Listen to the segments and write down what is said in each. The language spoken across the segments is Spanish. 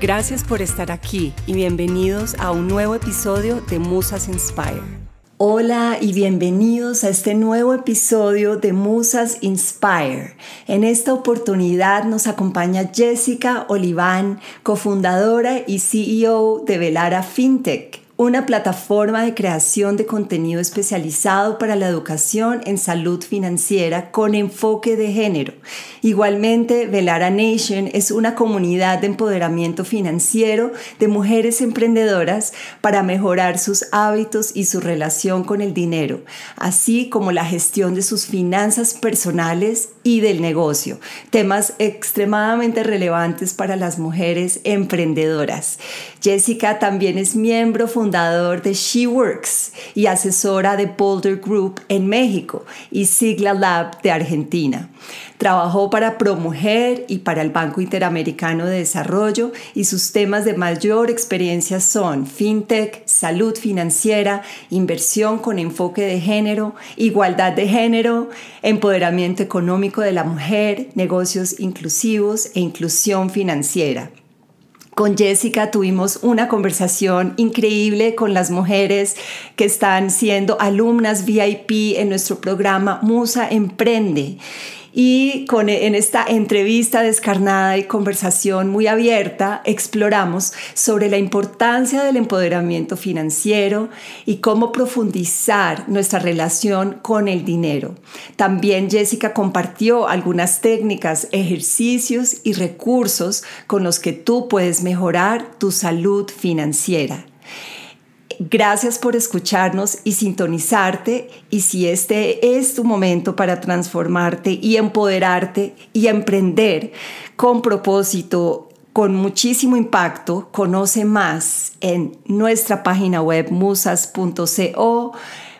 Gracias por estar aquí y bienvenidos a un nuevo episodio de Musas Inspire. Hola y bienvenidos a este nuevo episodio de Musas Inspire. En esta oportunidad nos acompaña Jessica Oliván, cofundadora y CEO de Velara FinTech una plataforma de creación de contenido especializado para la educación en salud financiera con enfoque de género. Igualmente, Velara Nation es una comunidad de empoderamiento financiero de mujeres emprendedoras para mejorar sus hábitos y su relación con el dinero, así como la gestión de sus finanzas personales y del negocio, temas extremadamente relevantes para las mujeres emprendedoras. Jessica también es miembro fundador de She Works y asesora de Boulder Group en México y Sigla Lab de Argentina. Trabajó para ProMujer y para el Banco Interamericano de Desarrollo y sus temas de mayor experiencia son fintech, salud financiera, inversión con enfoque de género, igualdad de género, empoderamiento económico de la mujer, negocios inclusivos e inclusión financiera. Con Jessica tuvimos una conversación increíble con las mujeres que están siendo alumnas VIP en nuestro programa Musa Emprende y con, en esta entrevista descarnada y conversación muy abierta exploramos sobre la importancia del empoderamiento financiero y cómo profundizar nuestra relación con el dinero. También Jessica compartió algunas técnicas, ejercicios y recursos con los que tú puedes mejorar tu salud financiera. Gracias por escucharnos y sintonizarte y si este es tu momento para transformarte y empoderarte y emprender con propósito, con muchísimo impacto, conoce más en nuestra página web musas.co.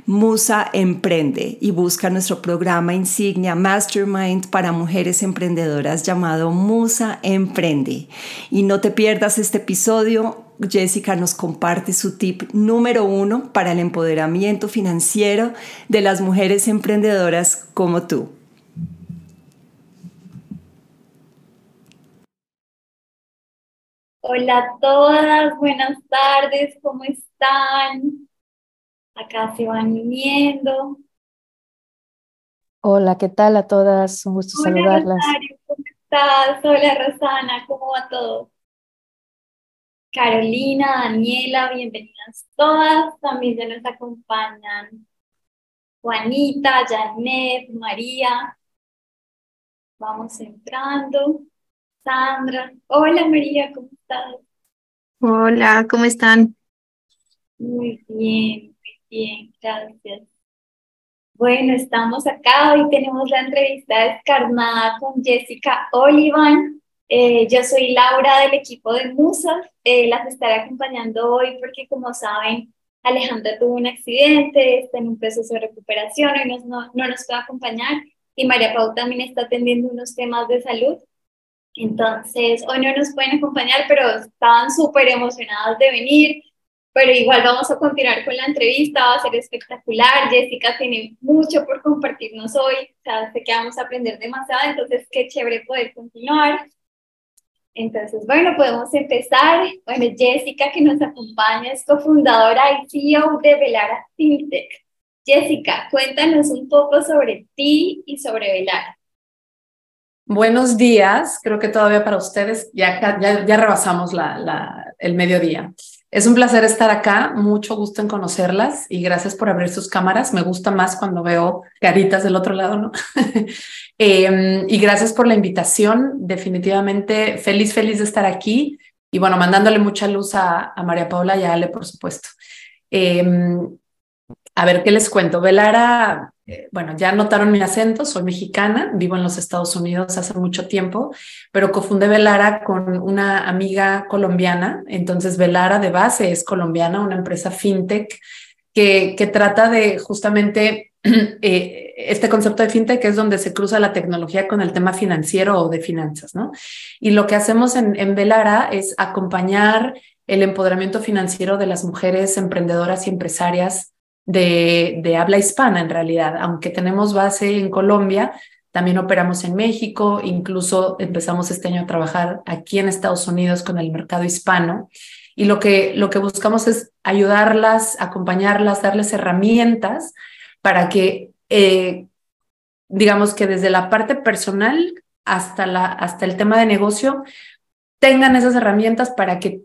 Musa Emprende y busca nuestro programa insignia Mastermind para mujeres emprendedoras llamado Musa Emprende. Y no te pierdas este episodio Jessica nos comparte su tip número uno para el empoderamiento financiero de las mujeres emprendedoras como tú. Hola a todas, buenas tardes, ¿cómo están? Acá se van uniendo. Hola, ¿qué tal a todas? Un gusto Hola, saludarlas. Rosario, ¿cómo estás? Hola Rosana, ¿cómo va todo? Carolina, Daniela, bienvenidas todas. También ya nos acompañan Juanita, Janet, María. Vamos entrando. Sandra. Hola María, ¿cómo estás? Hola, ¿cómo están? Muy bien, muy bien, gracias. Bueno, estamos acá. Hoy tenemos la entrevista descarnada con Jessica Olivan. Eh, yo soy Laura del equipo de Musas, eh, las estaré acompañando hoy porque como saben, Alejandra tuvo un accidente, está en un proceso de recuperación, y no, no nos puede acompañar y María Pau también está atendiendo unos temas de salud. Entonces, hoy no nos pueden acompañar, pero estaban súper emocionadas de venir. pero igual vamos a continuar con la entrevista, va a ser espectacular. Jessica tiene mucho por compartirnos hoy, o sea, sé que vamos a aprender demasiado, entonces qué chévere poder continuar. Entonces, bueno, podemos empezar. Bueno, Jessica, que nos acompaña, es cofundadora y CEO de Velara FinTech. Jessica, cuéntanos un poco sobre ti y sobre Velara. Buenos días, creo que todavía para ustedes ya, ya, ya rebasamos la, el mediodía. Es un placer estar acá, mucho gusto en conocerlas y gracias por abrir sus cámaras. Me gusta más cuando veo caritas del otro lado, ¿no? eh, y gracias por la invitación. Definitivamente feliz, feliz de estar aquí y bueno, mandándole mucha luz a, María Paula y a Ale, por supuesto. Eh, a ver, ¿qué les cuento? Velara, bueno, ya notaron mi acento, soy mexicana, vivo en los Estados Unidos hace mucho tiempo, pero cofundé Velara con una amiga colombiana, entonces Velara de base es colombiana, una empresa fintech que, que trata de justamente eh, este concepto de fintech es donde se cruza la tecnología con el tema financiero o de finanzas, ¿no? Y lo que hacemos en, en Velara es acompañar el empoderamiento financiero de las mujeres emprendedoras y empresarias de, habla hispana en realidad, aunque tenemos base en Colombia, también operamos en México, incluso empezamos este año a trabajar aquí en Estados Unidos con el mercado hispano. Y lo que, lo que buscamos es ayudarlas, acompañarlas, darles herramientas para que, eh, digamos que desde la parte personal hasta, la, hasta el tema de negocio, tengan esas herramientas para que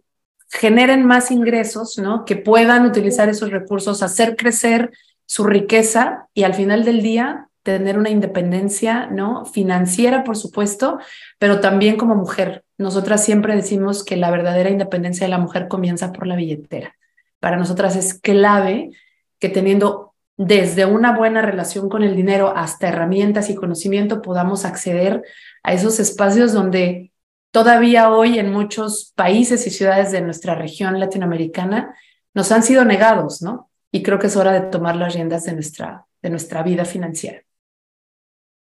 generen más ingresos, ¿no? Que puedan utilizar esos recursos, hacer crecer su riqueza y al final del día tener una independencia, ¿no? Financiera, por supuesto, pero también como mujer. Nosotras siempre decimos que la verdadera independencia de la mujer comienza por la billetera. Para nosotras es clave que teniendo desde una buena relación con el dinero hasta herramientas y conocimiento podamos acceder a esos espacios donde todavía hoy en muchos países y ciudades de nuestra región latinoamericana nos han sido negados, ¿no? Y creo que es hora de tomar las riendas de nuestra, de nuestra vida financiera.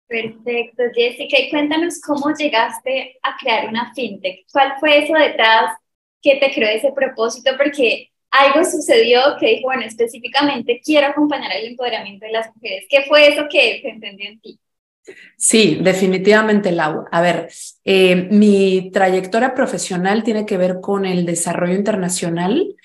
Perfecto, Jessica. Y cuéntanos cómo llegaste a crear una fintech. ¿Cuál fue eso detrás que te creó ese propósito? Porque algo sucedió que dijo, bueno, específicamente quiero acompañar el empoderamiento de las mujeres. ¿Qué fue eso que se entendió en ti? Sí, definitivamente, Lau. A ver, eh, mi trayectoria profesional tiene que ver con el desarrollo internacional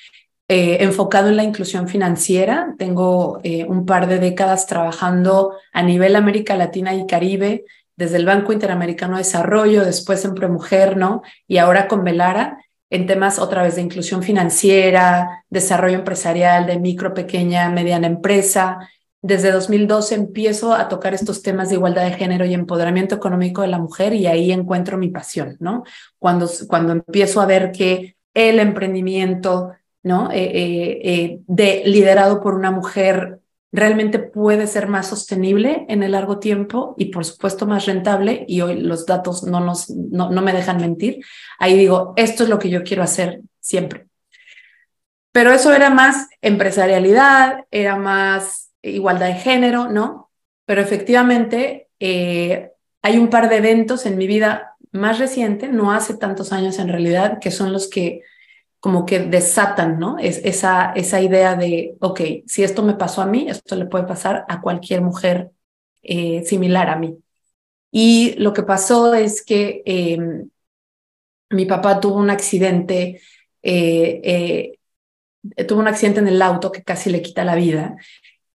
eh, enfocado en la inclusión financiera. Tengo eh, un par de décadas trabajando a nivel América Latina y Caribe, desde el Banco Interamericano de Desarrollo, después en Premujer, ¿no? Y ahora con Velara en temas otra vez de inclusión financiera, desarrollo empresarial, de micro, pequeña, mediana empresa, desde 2012 empiezo a tocar estos temas de igualdad de género y empoderamiento económico de la mujer y ahí encuentro mi pasión, ¿no? Cuando, cuando empiezo a ver que el emprendimiento, ¿no? Eh, eh, eh, de, liderado por una mujer realmente puede ser más sostenible en el largo tiempo y por supuesto más rentable y hoy los datos no, nos, no, no me dejan mentir, ahí digo, esto es lo que yo quiero hacer siempre. Pero eso era más empresarialidad, era más igualdad de género, ¿no? Pero efectivamente eh, hay un par de eventos en mi vida más reciente, no hace tantos años en realidad, que son los que como que desatan, ¿no? Es esa, esa idea de, ok, si esto me pasó a mí, esto le puede pasar a cualquier mujer eh, similar a mí. Y lo que pasó es que em, mi papá tuvo un accidente, eh, tuvo un accidente en el auto que casi le quita la vida.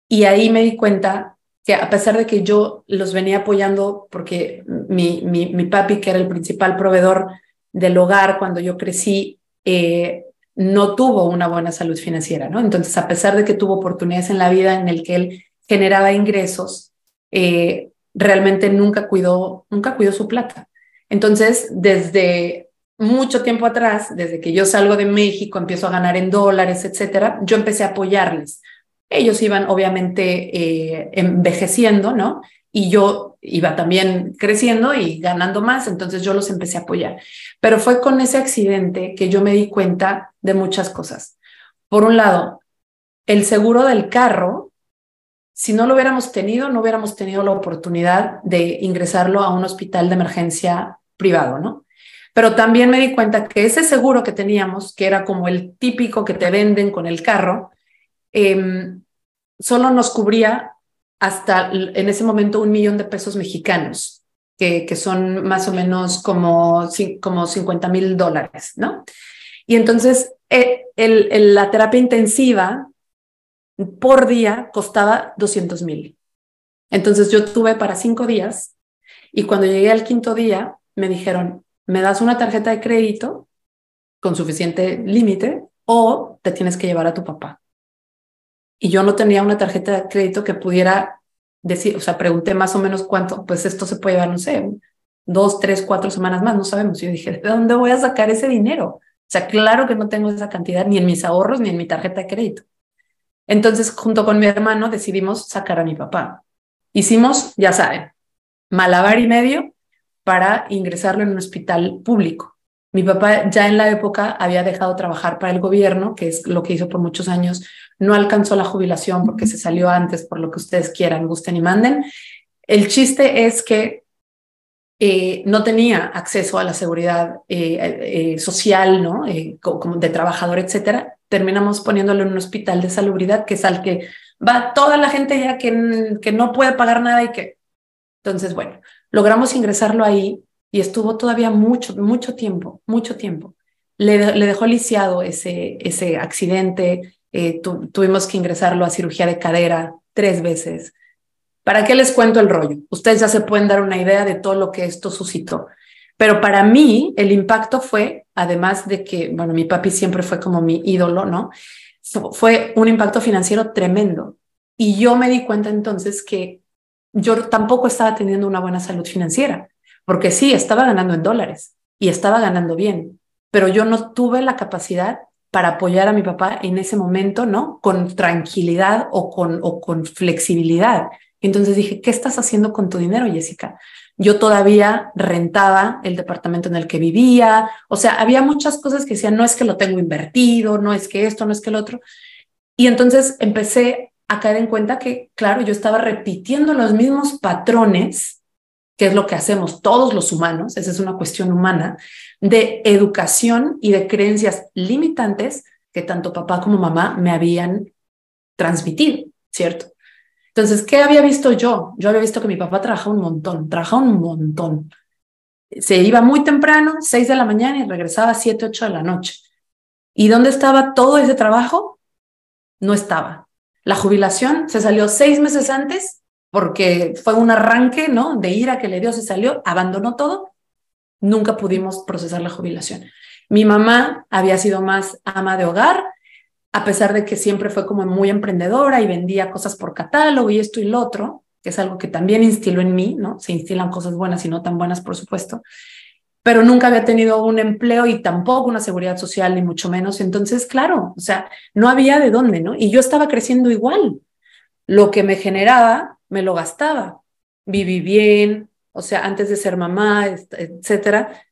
Y ahí me di cuenta que a pesar de que yo los venía apoyando, porque mi, mi, mi papi, que era el principal proveedor del hogar cuando yo crecí, eh, no tuvo una buena salud financiera, ¿no? Entonces, a pesar de que tuvo oportunidades en la vida en el que él generaba ingresos, eh, realmente nunca cuidó, nunca cuidó su plata. Entonces, desde mucho tiempo atrás, desde que yo salgo de México, empiezo a ganar en dólares, etcétera, yo empecé a apoyarles ellos iban obviamente eh, envejeciendo, ¿no? Y yo iba también creciendo y ganando más, entonces yo los empecé a apoyar. Pero fue con ese accidente que yo me di cuenta de muchas cosas. Por un lado, el seguro del carro, si no lo hubiéramos tenido, no hubiéramos tenido la oportunidad de ingresarlo a un hospital de emergencia privado, ¿no? Pero también me di cuenta que ese seguro que teníamos, que era como el típico que te venden con el carro, em, solo nos cubría hasta en ese momento un millón de pesos mexicanos, que, son más o menos como, como 50 mil dólares, ¿no? Y entonces eh, la terapia intensiva por día costaba 200 mil. Entonces yo tuve para cinco días y cuando llegué al quinto día me dijeron, me das una tarjeta de crédito con suficiente límite o te tienes que llevar a tu papá. Y yo no tenía una tarjeta de crédito que pudiera decir, o sea, pregunté más o menos cuánto, pues esto se puede llevar, no sé, dos, tres, cuatro semanas más, no sabemos. Yo dije, ¿de dónde voy a sacar ese dinero? O sea, claro que no tengo esa cantidad ni en mis ahorros ni en mi tarjeta de crédito. Entonces, junto con mi hermano, decidimos sacar a mi papá. Hicimos, ya saben, malabar y medio para ingresarlo en un hospital público. Mi papá ya en la época había dejado trabajar para el gobierno, que es lo que hizo por muchos años. No alcanzó la jubilación porque se salió antes, por lo que ustedes quieran, gusten y manden. El chiste es que eh, no tenía acceso a la seguridad eh, eh, social, ¿no? como de trabajador, etcétera. Terminamos poniéndolo en un hospital de salubridad, que es al que va toda la gente ya que, que no puede pagar nada y que... Entonces, bueno, Logramos ingresarlo ahí y estuvo todavía mucho, mucho tiempo, mucho tiempo. Le, dejó lisiado ese, ese accidente, eh, tuvimos que ingresarlo a cirugía de cadera tres veces. ¿Para qué les cuento el rollo? Ustedes ya se pueden dar una idea de todo lo que esto suscitó. Pero para mí el impacto fue, además de que, bueno, mi papi siempre fue como mi ídolo, ¿no? Fue un impacto financiero tremendo. Y yo me di cuenta entonces que yo tampoco estaba teniendo una buena salud financiera, porque sí, estaba ganando en dólares y estaba ganando bien, pero yo no tuve la capacidad para apoyar a mi papá en ese momento, ¿no? Con tranquilidad o con, o con flexibilidad. Entonces dije, ¿qué estás haciendo con tu dinero, Jessica? Yo todavía rentaba el departamento en el que vivía, o sea, había muchas cosas que decían, no es que lo tengo invertido, no es que esto, no es que el otro. Y entonces empecé a caer en cuenta que, claro, yo estaba repitiendo los mismos patrones, que es lo que hacemos todos los humanos, esa es una cuestión humana, de educación y de creencias limitantes que tanto papá como mamá me habían transmitido, ¿cierto? Entonces, ¿qué había visto yo? Yo había visto que mi papá trabajaba un montón, trabajaba un montón. Se iba muy temprano, seis de la mañana y regresaba a siete, ocho de la noche. ¿Y dónde estaba todo ese trabajo? No estaba. La jubilación se salió seis meses antes porque fue un arranque, ¿no? De ira que le dio, se salió, abandonó todo. Nunca pudimos procesar la jubilación. Mi mamá había sido más ama de hogar, a pesar de que siempre fue como muy emprendedora y vendía cosas por catálogo y esto y lo otro, que es algo que también instiló en mí, ¿no? Se instilan cosas buenas y no tan buenas, por supuesto pero nunca había tenido un empleo y tampoco una seguridad social, ni mucho menos. Entonces, claro, o sea, no había de dónde, ¿no? Y yo estaba creciendo igual. Lo que me generaba, me lo gastaba. Viví bien, o sea, antes de ser mamá, etcétera,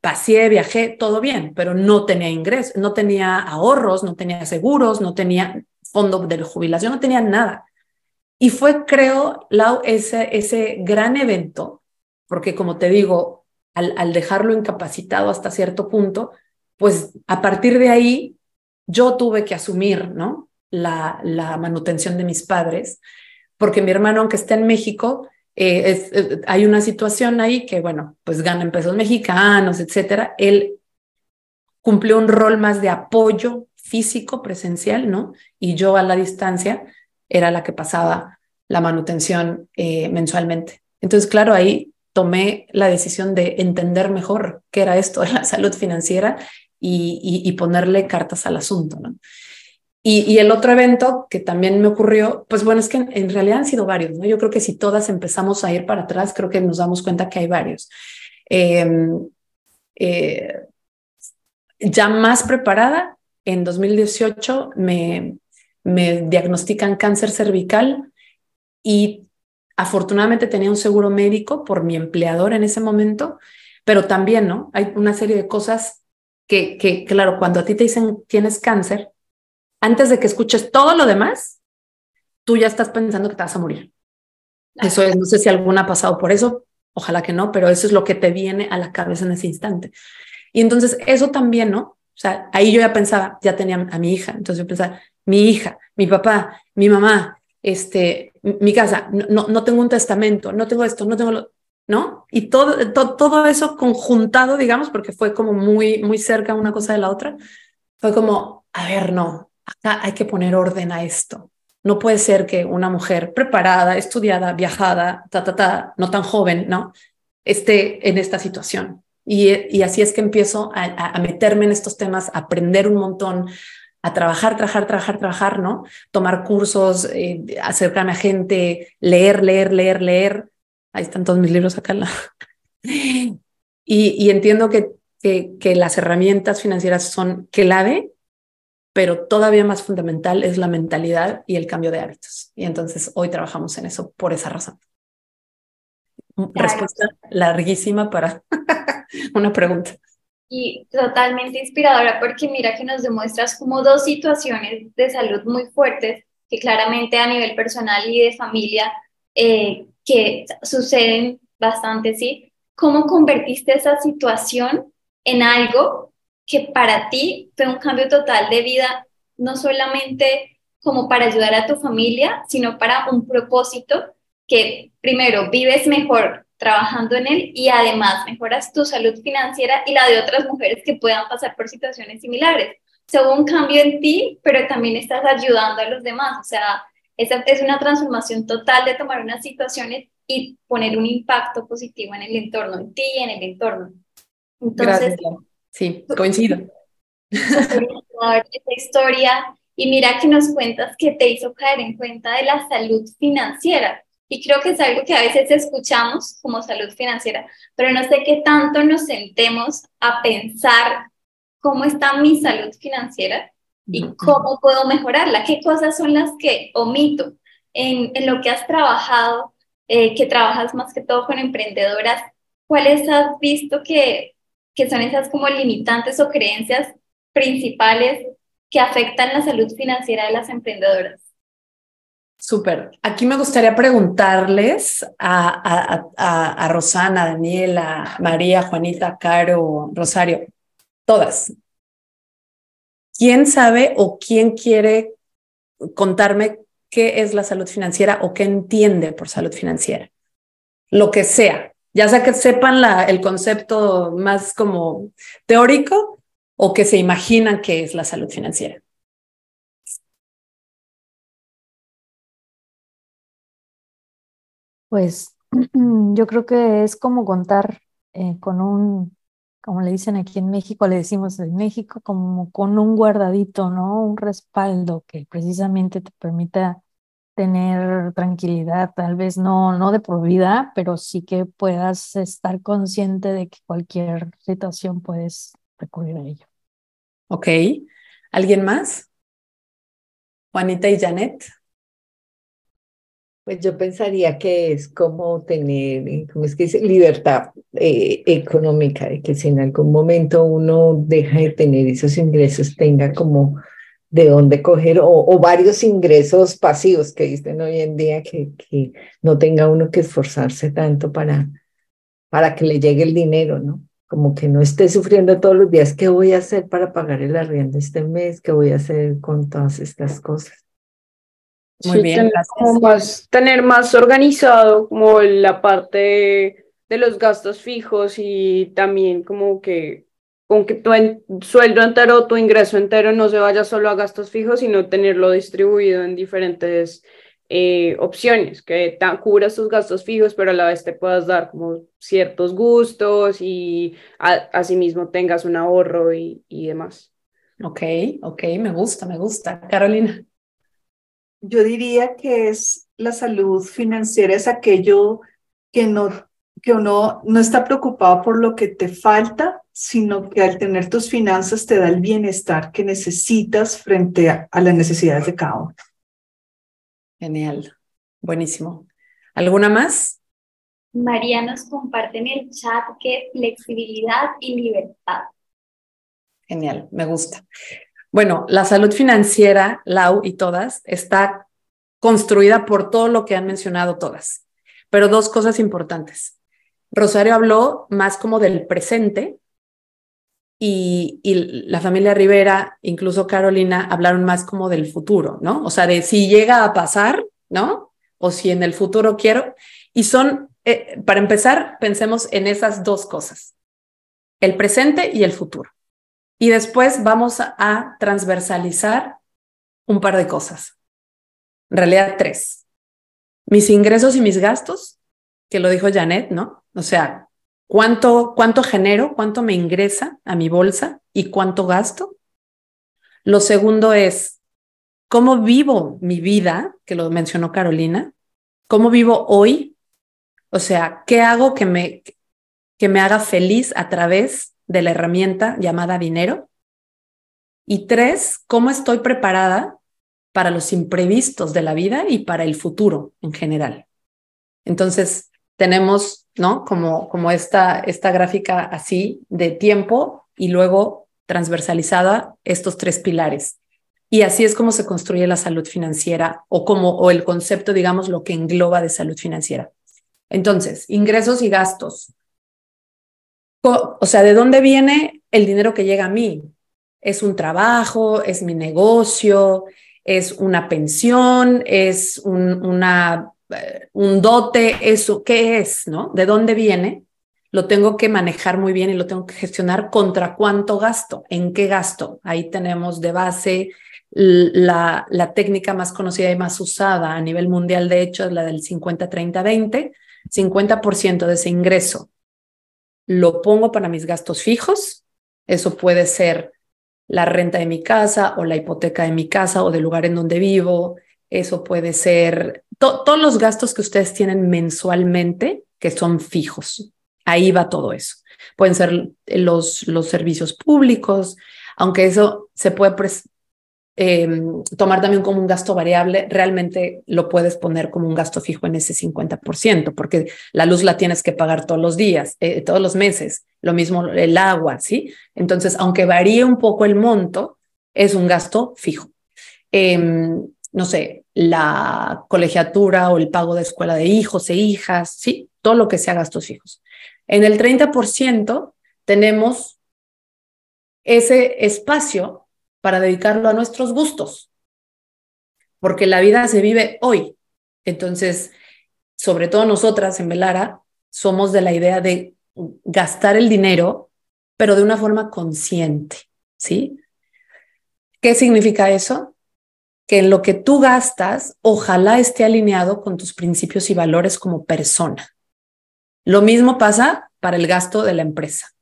pasé, viajé, todo bien, pero no tenía ingresos, no tenía ahorros, no tenía seguros, no tenía fondo de jubilación, no tenía nada. Y fue, creo, Lau, ese, ese gran evento, porque como te digo, al, dejarlo incapacitado hasta cierto punto, pues a partir de ahí yo tuve que asumir, ¿no? La, la manutención de mis padres, porque mi hermano, aunque está en México, eh, hay una situación ahí que, bueno, pues gana en pesos mexicanos, etcétera. Él cumplió un rol más de apoyo físico, presencial, ¿no? Y yo a la distancia era la que pasaba la manutención eh, mensualmente. Entonces, claro, ahí tomé la decisión de entender mejor qué era esto de la salud financiera y, ponerle cartas al asunto. ¿no? Y, el otro evento que también me ocurrió, pues bueno, es que en, realidad han sido varios, ¿no? Yo creo que si todas empezamos a ir para atrás, creo que nos damos cuenta que hay varios. Em, eh, ya más preparada, en 2018 me, me diagnostican cáncer cervical y Afortunadamente tenía un seguro médico por mi empleador en ese momento, pero también, ¿no? Hay una serie de cosas que, que, claro, cuando a ti te dicen tienes cáncer, antes de que escuches todo lo demás, tú ya estás pensando que te vas a morir. Eso es, no sé si alguna ha pasado por eso ojalá que no, pero eso es lo que te viene a la cabeza en ese instante. Y entonces eso también, ¿no? O sea, ahí yo ya pensaba, ya tenía a mi hija, entonces yo pensaba, mi hija, mi papá, mi mamá, este, mi casa, no, no tengo un testamento, no tengo esto, no tengo lo, ¿no? Y todo, todo eso conjuntado, digamos, porque fue como muy, muy cerca una cosa de la otra, fue como, a ver, no, acá hay que poner orden a esto. No puede ser que una mujer preparada, estudiada, viajada, ta, ta, ta, no tan joven, ¿no? Esté en esta situación. Y, así es que empiezo a, meterme en estos temas, a aprender un montón, a trabajar, trabajar, trabajar, trabajar, ¿no? Tomar cursos, eh, acercarme a gente, leer, leer, leer, leer. Ahí están todos mis libros acá. Y, y entiendo que, que, que las herramientas financieras son clave pero todavía más fundamental es la mentalidad y el cambio de hábitos. Y entonces hoy trabajamos en eso por esa razón. Respuesta larguísima para una pregunta. Y totalmente inspiradora porque mira que nos demuestras como dos situaciones de salud muy fuertes que claramente a nivel personal y de familia eh, que suceden bastante, ¿sí? ¿Cómo convertiste esa situación en algo que para ti fue un cambio total de vida, no solamente como para ayudar a tu familia, sino para un propósito que primero vives mejor trabajando en él y además mejoras tu salud financiera y la de otras mujeres que puedan pasar por situaciones similares. O un cambio en ti, pero también estás ayudando a los demás. O sea, es una transformación total de tomar unas situaciones y poner un impacto positivo en el entorno, en ti y en el entorno. Entonces. Sí, coincido. Esta historia y mira que nos cuentas que te hizo caer en cuenta de la salud financiera. Y creo que es algo que a veces escuchamos como salud financiera, pero no sé qué tanto nos sentemos a pensar cómo está mi salud financiera y cómo puedo mejorarla, qué cosas son las que omito en, en lo que has trabajado, eh, que trabajas más que todo con emprendedoras, ¿cuáles has visto que que son esas como limitantes o creencias principales que afectan la salud financiera de las emprendedoras. Súper. Aquí me gustaría preguntarles a, a, a, Rosana, Daniela, María, Juanita, Caro, Rosario, todas. ¿Quién sabe o quién quiere contarme qué es la salud financiera o qué entiende por salud financiera? Lo que sea, ya sea que sepan el concepto más como teórico o que se imaginan que es la salud financiera. Pues yo creo que es como contar eh, con un, como le dicen aquí en México, le decimos en México, como con un guardadito, ¿no? Un respaldo que precisamente te permita tener tranquilidad, tal vez no, no de por vida, pero sí que puedas estar consciente de que cualquier situación puedes recurrir a ello. Ok. ¿Alguien más? Juanita y Janet. Pues yo pensaría que es como tener, ¿cómo es que dice? Libertad eh, económica, de que si en algún momento uno deja de tener esos ingresos, tenga como de dónde coger o, varios ingresos pasivos que dicen hoy en día que, que no tenga uno que esforzarse tanto para, para que le llegue el dinero, ¿no? Como que no esté sufriendo todos los días, ¿qué voy a hacer para pagar el arriendo este mes? ¿Qué voy a hacer con todas estas cosas? Muy bien, tener, como más, tener más organizado como la parte de los gastos fijos y también como que con que tu sueldo entero, tu ingreso entero no se vaya solo a gastos fijos, sino tenerlo distribuido en diferentes eh, opciones, que cubras tus gastos fijos, pero a la vez te puedas dar como ciertos gustos y asimismo tengas un ahorro y, y demás. Ok, ok, me gusta, me gusta. Carolina. Yo diría que es la salud financiera, es aquello que no que uno no está preocupado por lo que te falta, sino que al tener tus finanzas te da el bienestar que necesitas frente a, las necesidades de cada uno. Genial, buenísimo. ¿Alguna más? María nos comparte en el chat que flexibilidad y libertad. Genial, me gusta. Bueno, la salud financiera, Lau y todas, está construida por todo lo que han mencionado todas, pero dos cosas importantes Rosario habló más como del presente y, la familia Rivera, incluso Carolina, hablaron más como del futuro, ¿no? O sea, de si llega a pasar, ¿no? O si en el futuro quiero. Y son, eh, para empezar, pensemos en esas dos cosas, el presente y el futuro. Y después vamos a transversalizar un par de cosas. En realidad, tres. Mis ingresos y mis gastos, que lo dijo Janet, ¿no? O sea, ¿cuánto, cuánto genero, cuánto me ingresa a mi bolsa y cuánto gasto? Lo segundo es, ¿cómo vivo mi vida? Que lo mencionó Carolina. ¿Cómo vivo hoy? O sea, ¿qué hago que me, que me haga feliz a través de la herramienta llamada dinero? Y tres, ¿cómo estoy preparada para los imprevistos de la vida y para el futuro en general? Entonces, tenemos, ¿no? Como, como esta, esta gráfica así de tiempo y luego transversalizada estos tres pilares. Y así es como se construye la salud financiera o como o el concepto, digamos, lo que engloba de salud financiera. Entonces, ingresos y gastos. O sea, ¿de dónde viene el dinero que llega a mí? ¿Es un trabajo? ¿Es mi negocio? ¿Es una pensión? ¿Es un, una, un dote? ¿Eso qué es? ¿No? ¿De dónde viene? Lo tengo que manejar muy bien y lo tengo que gestionar contra cuánto gasto, en qué gasto. Ahí tenemos de base la, la técnica más conocida y más usada a nivel mundial, de hecho, es la del 50-30-20. 50% de ese ingreso lo pongo para mis gastos fijos. Eso puede ser la renta de mi casa o la hipoteca de mi casa o del lugar en donde vivo. Eso puede ser todos los gastos que ustedes tienen mensualmente que son fijos. Ahí va todo eso. Pueden ser los, los servicios públicos, aunque eso se puede Em, tomar también como un gasto variable, realmente lo puedes poner como un gasto fijo en ese 50%, porque la luz la tienes que pagar todos los días, eh, todos los meses, lo mismo el agua, ¿sí? Entonces, aunque varíe un poco el monto, es un gasto fijo. Em, no sé, la colegiatura o el pago de escuela de hijos e hijas, ¿sí? Todo lo que sea gastos fijos. En el 30% tenemos ese espacio para dedicarlo a nuestros gustos, porque la vida se vive hoy. Entonces, sobre todo nosotras en Velara, somos de la idea de gastar el dinero, pero de una forma consciente, ¿sí? ¿Qué significa eso? Que en lo que tú gastas, ojalá esté alineado con tus principios y valores como persona. Lo mismo pasa para el gasto de la empresa.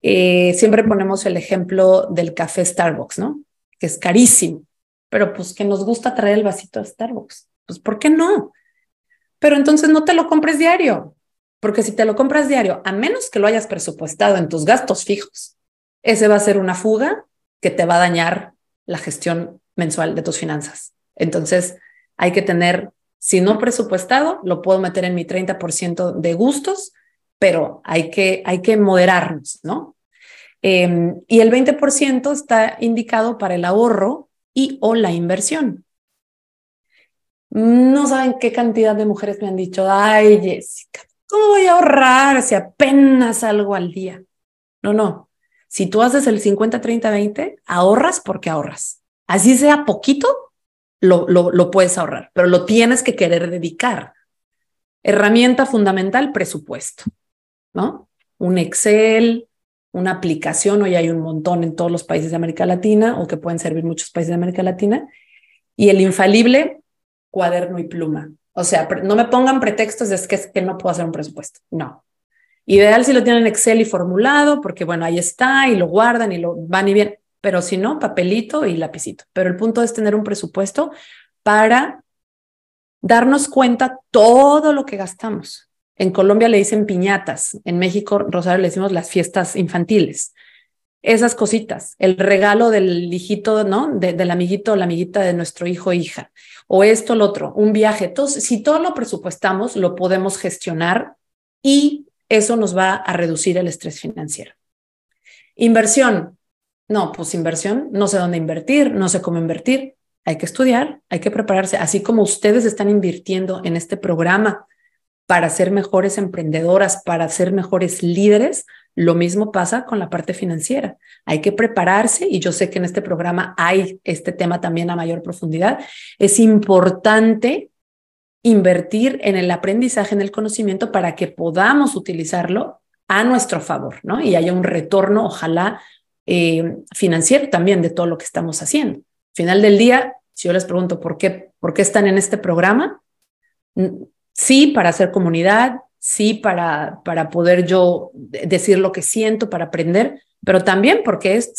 Eh, siempre ponemos el ejemplo del café Starbucks, ¿no? Que es carísimo, pero pues que nos gusta traer el vasito de Starbucks. Pues, ¿por qué no? Pero entonces no te lo compres diario, porque si te lo compras diario, a menos que lo hayas presupuestado en tus gastos fijos, ese va a ser una fuga que te va a dañar la gestión mensual de tus finanzas. Entonces, hay que tener, si no presupuestado, lo puedo meter en mi 30% de gustos, pero hay que, hay que moderarnos, ¿no? Em, y el 20% está indicado para el ahorro y o la inversión. No saben qué cantidad de mujeres me han dicho, ay Jessica, ¿cómo voy a ahorrar si apenas algo al día? No, no. Si tú haces el 50, 30, 20, ahorras porque ahorras. Así sea poquito, lo, lo, lo puedes ahorrar, pero lo tienes que querer dedicar. Herramienta fundamental, presupuesto, ¿no? Un Excel, una aplicación, hoy hay un montón en todos los países de América Latina o que pueden servir muchos países de América Latina. Y el infalible, cuaderno y pluma. O sea, no me pongan pretextos de que, es que no puedo hacer un presupuesto. No. Ideal si lo tienen en Excel y formulado, porque bueno, ahí está y lo guardan y lo van y bien. Pero si no, papelito y lapicito. Pero el punto es tener un presupuesto para darnos cuenta todo lo que gastamos. En Colombia le dicen piñatas, en México, Rosario, le decimos las fiestas infantiles. Esas cositas, el regalo del hijito, ¿no? del amiguito o la amiguita de nuestro hijo o hija, o esto, lo otro, un viaje. Entonces, si todo lo presupuestamos, lo podemos gestionar y eso nos va a reducir el estrés financiero. Inversión. No, pues inversión, no sé dónde invertir, no sé cómo invertir. Hay que estudiar, hay que prepararse, así como ustedes están invirtiendo en este programa para ser mejores emprendedoras, para ser mejores líderes, lo mismo pasa con la parte financiera. Hay que prepararse y yo sé que en este programa hay este tema también a mayor profundidad. Es importante invertir en el aprendizaje, en el conocimiento para que podamos utilizarlo a nuestro favor, ¿no? Y haya un retorno, ojalá, eh, financiero también de todo lo que estamos haciendo. Final del día, si yo les pregunto por qué, por qué están en este programa, sí, para hacer comunidad, sí para, para poder yo decir lo que siento, para aprender, pero también porque es,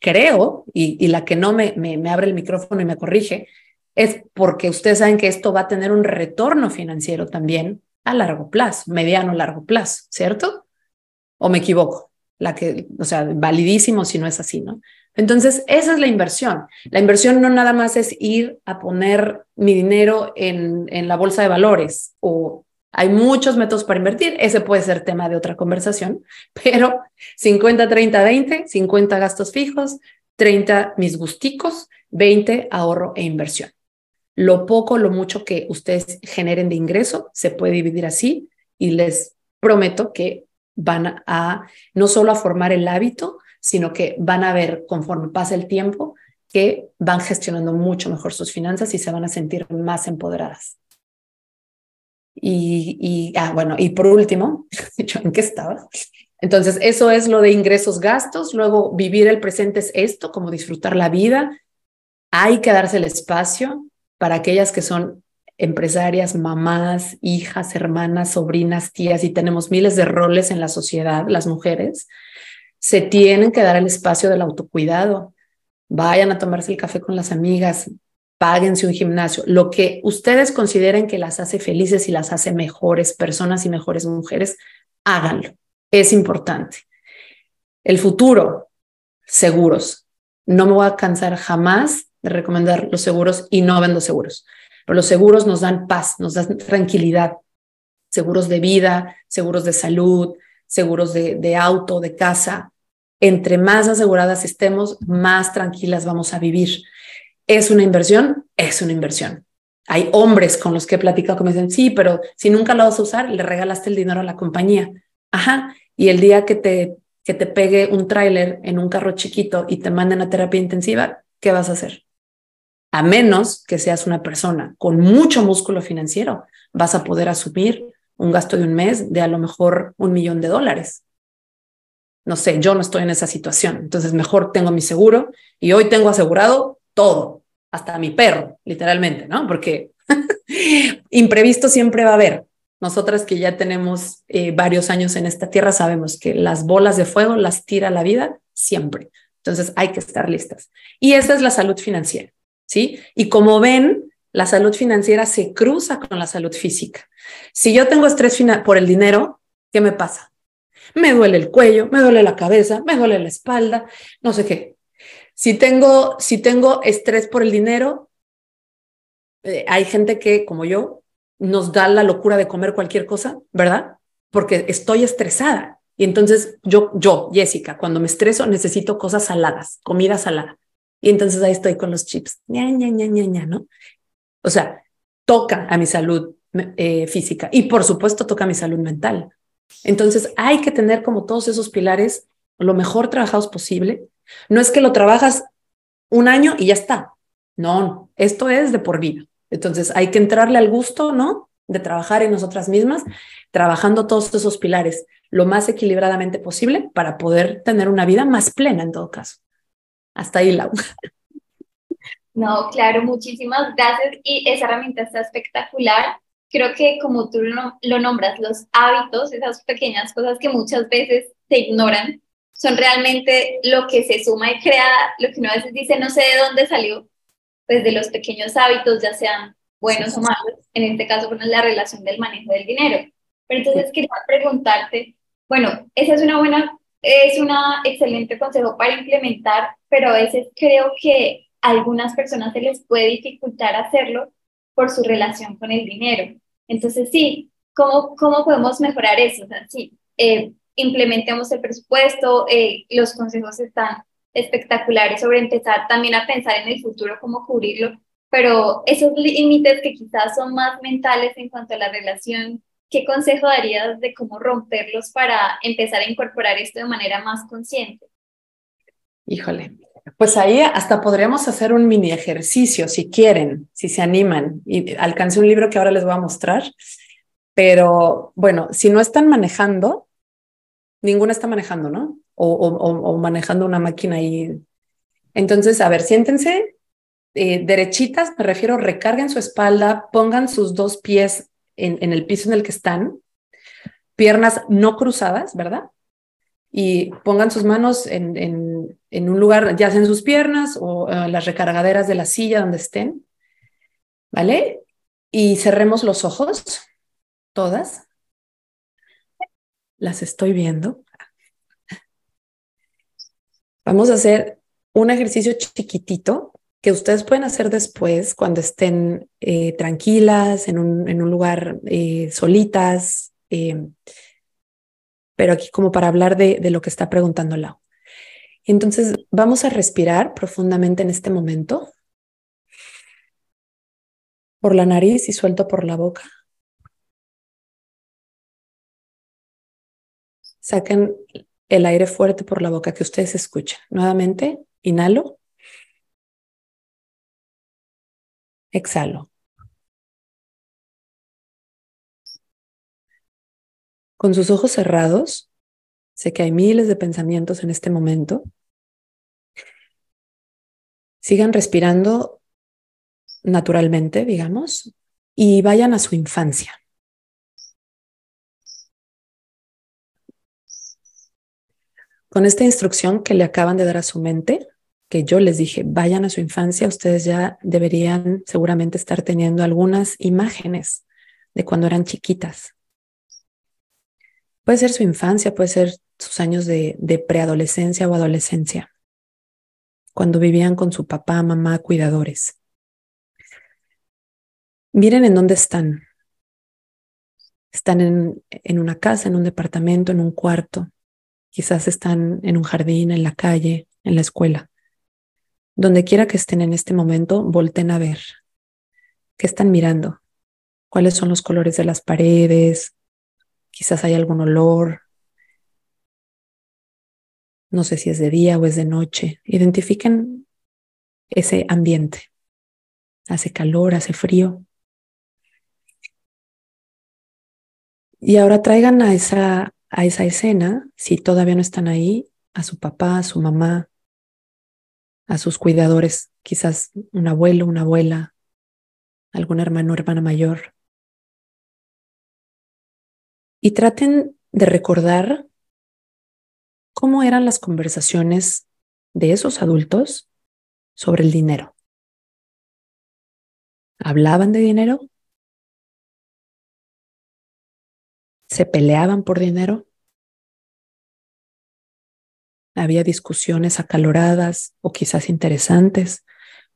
creo, y, la que no me, me, abre el micrófono y me corrige, es porque ustedes saben que esto va a tener un retorno financiero también a largo plazo, mediano largo plazo, ¿cierto? ¿O me equivoco? La que, o sea, validísimo si no es así, ¿no? Entonces, esa es la inversión. La inversión no nada más es ir a poner mi dinero en, en la bolsa de valores o hay muchos métodos para invertir, ese puede ser tema de otra conversación, pero 50, 30, 20, 50 gastos fijos, 30 mis gusticos, 20 ahorro e inversión. Lo poco, lo mucho que ustedes generen de ingreso se puede dividir así y les prometo que van a no solo a formar el hábito, sino que van a ver conforme pasa el tiempo que van gestionando mucho mejor sus finanzas y se van a sentir más empoderadas. Y, y ah, bueno, y por último, ¿en qué estaba? Entonces, eso es lo de ingresos, gastos. Luego, vivir el presente es esto, como disfrutar la vida. Hay que darse el espacio para aquellas que son empresarias, mamás, hijas, hermanas, sobrinas, tías, y tenemos miles de roles en la sociedad, las mujeres, se tienen que dar el espacio del autocuidado. Vayan a tomarse el café con las amigas, páguense un gimnasio, lo que ustedes consideren que las hace felices y las hace mejores personas y mejores mujeres, háganlo. Es importante. El futuro, seguros. No me voy a cansar jamás de recomendar los seguros y no vendo seguros. Pero los seguros nos dan paz, nos dan tranquilidad. Seguros de vida, seguros de salud, seguros de, auto, de casa. Entre más aseguradas estemos, más tranquilas vamos a vivir. ¿Es una inversión? Es una inversión. Hay hombres con los que he platicado que me dicen, sí, pero si nunca lo vas a usar, le regalaste el dinero a la compañía. Ajá. Y el día que te, que te pegue un tráiler en un carro chiquito y te manden a terapia intensiva, ¿qué vas a hacer? A menos que seas una persona con mucho músculo financiero, vas a poder asumir un gasto de un mes de a lo mejor un millón de dólares. No sé, yo no estoy en esa situación, entonces mejor tengo mi seguro y hoy tengo asegurado todo, hasta mi perro, literalmente, ¿no? Porque imprevisto siempre va a haber. Nosotras que ya tenemos eh, varios años en esta tierra sabemos que las bolas de fuego las tira la vida siempre. Entonces hay que estar listas. Y esa es la salud financiera, ¿sí? Y como ven, la salud financiera se cruza con la salud física. Si yo tengo estrés por el dinero, ¿qué me pasa? Me duele el cuello, me duele la cabeza, me duele la espalda, no sé qué. Si tengo, si tengo estrés por el dinero, eh, hay gente que, como yo, nos da la locura de comer cualquier cosa, ¿verdad? Porque estoy estresada. Y entonces yo, yo, Jessica, cuando me estreso necesito cosas saladas, comida salada. Y entonces ahí estoy con los chips, ña, ña, ña, ña, ña, ¿no? O sea, toca a mi salud eh, física y por supuesto toca a mi salud mental. Entonces hay que tener como todos esos pilares lo mejor trabajados posible no es que lo trabajas un año y ya está. No, esto es de por vida. Entonces hay que entrarle al gusto, ¿no? De trabajar en nosotras mismas, trabajando todos esos pilares lo más equilibradamente posible para poder tener una vida más plena en todo caso. Hasta ahí, Lau. No, claro, muchísimas gracias. Y esa herramienta está espectacular. Creo que como tú lo nombras, los hábitos, esas pequeñas cosas que muchas veces se ignoran, son realmente lo que se suma y crea, lo que uno a veces dice, no sé de dónde salió, pues de los pequeños hábitos, ya sean buenos o malos, en este caso con la relación del manejo del dinero. Pero entonces quería preguntarte, bueno, esa es una buena, es una excelente consejo para implementar, pero a veces creo que a algunas personas se les puede dificultar hacerlo por su relación con el dinero. Entonces, sí, ¿cómo, cómo podemos mejorar eso? O sea, sí, eh, implementemos el presupuesto, eh, los consejos están espectaculares sobre empezar también a pensar en el futuro, cómo cubrirlo, pero esos límites que quizás son más mentales en cuanto a la relación ¿qué consejo darías de cómo romperlos para empezar a incorporar esto de manera más consciente? Híjole, pues ahí hasta podríamos hacer un mini ejercicio si quieren, si se animan. Y alcancé un libro que ahora les voy a mostrar. Pero bueno, si no están manejando, ninguna está manejando, ¿no? O, o, manejando una máquina ahí. Entonces, a ver, siéntense eh, derechitas, me refiero, recarguen su espalda, pongan sus dos pies en, en el piso en el que están, piernas no cruzadas, ¿verdad? y pongan sus manos en, en, en un lugar, ya sea en sus piernas o en las recargaderas de la silla donde estén, ¿vale? Y cerremos los ojos, todas. Las estoy viendo. Vamos a hacer un ejercicio chiquitito que ustedes pueden hacer después cuando estén eh, tranquilas, en un, en un lugar eh, solitas. Eh, pero aquí como para hablar de, de lo que está preguntando Lau. Entonces, vamos a respirar profundamente en este momento. Por la nariz y suelto por la boca. Saquen el aire fuerte por la boca que ustedes escuchan. Nuevamente, inhalo. Exhalo. Con sus ojos cerrados, sé que hay miles de pensamientos en este momento. Sigan respirando naturalmente, digamos, y vayan a su infancia. Con esta instrucción que le acaban de dar a su mente, que yo les dije, vayan a su infancia, ustedes ya deberían seguramente estar teniendo algunas imágenes de cuando eran chiquitas. Puede ser su infancia, puede ser sus años de, preadolescencia o adolescencia, cuando vivían con su papá, mamá, cuidadores. Miren en dónde están. Están en, en una casa, en un departamento, en un cuarto. Quizás están en un jardín, en la calle, en la escuela. Donde quiera que estén en este momento, volten a ver. ¿Qué están mirando? ¿Cuáles son los colores de las paredes? Quizás hay algún olor. No sé si es de día o es de noche. Identifiquen ese ambiente. Hace calor, hace frío. Y ahora traigan a esa, a esa escena, si todavía no están ahí, a su papá, a su mamá, a sus cuidadores, quizás un abuelo, una abuela, algún hermano hermana mayor y traten de recordar cómo eran las conversaciones de esos adultos sobre el dinero. ¿Hablaban de dinero? ¿Se peleaban por dinero? Había discusiones acaloradas o quizás interesantes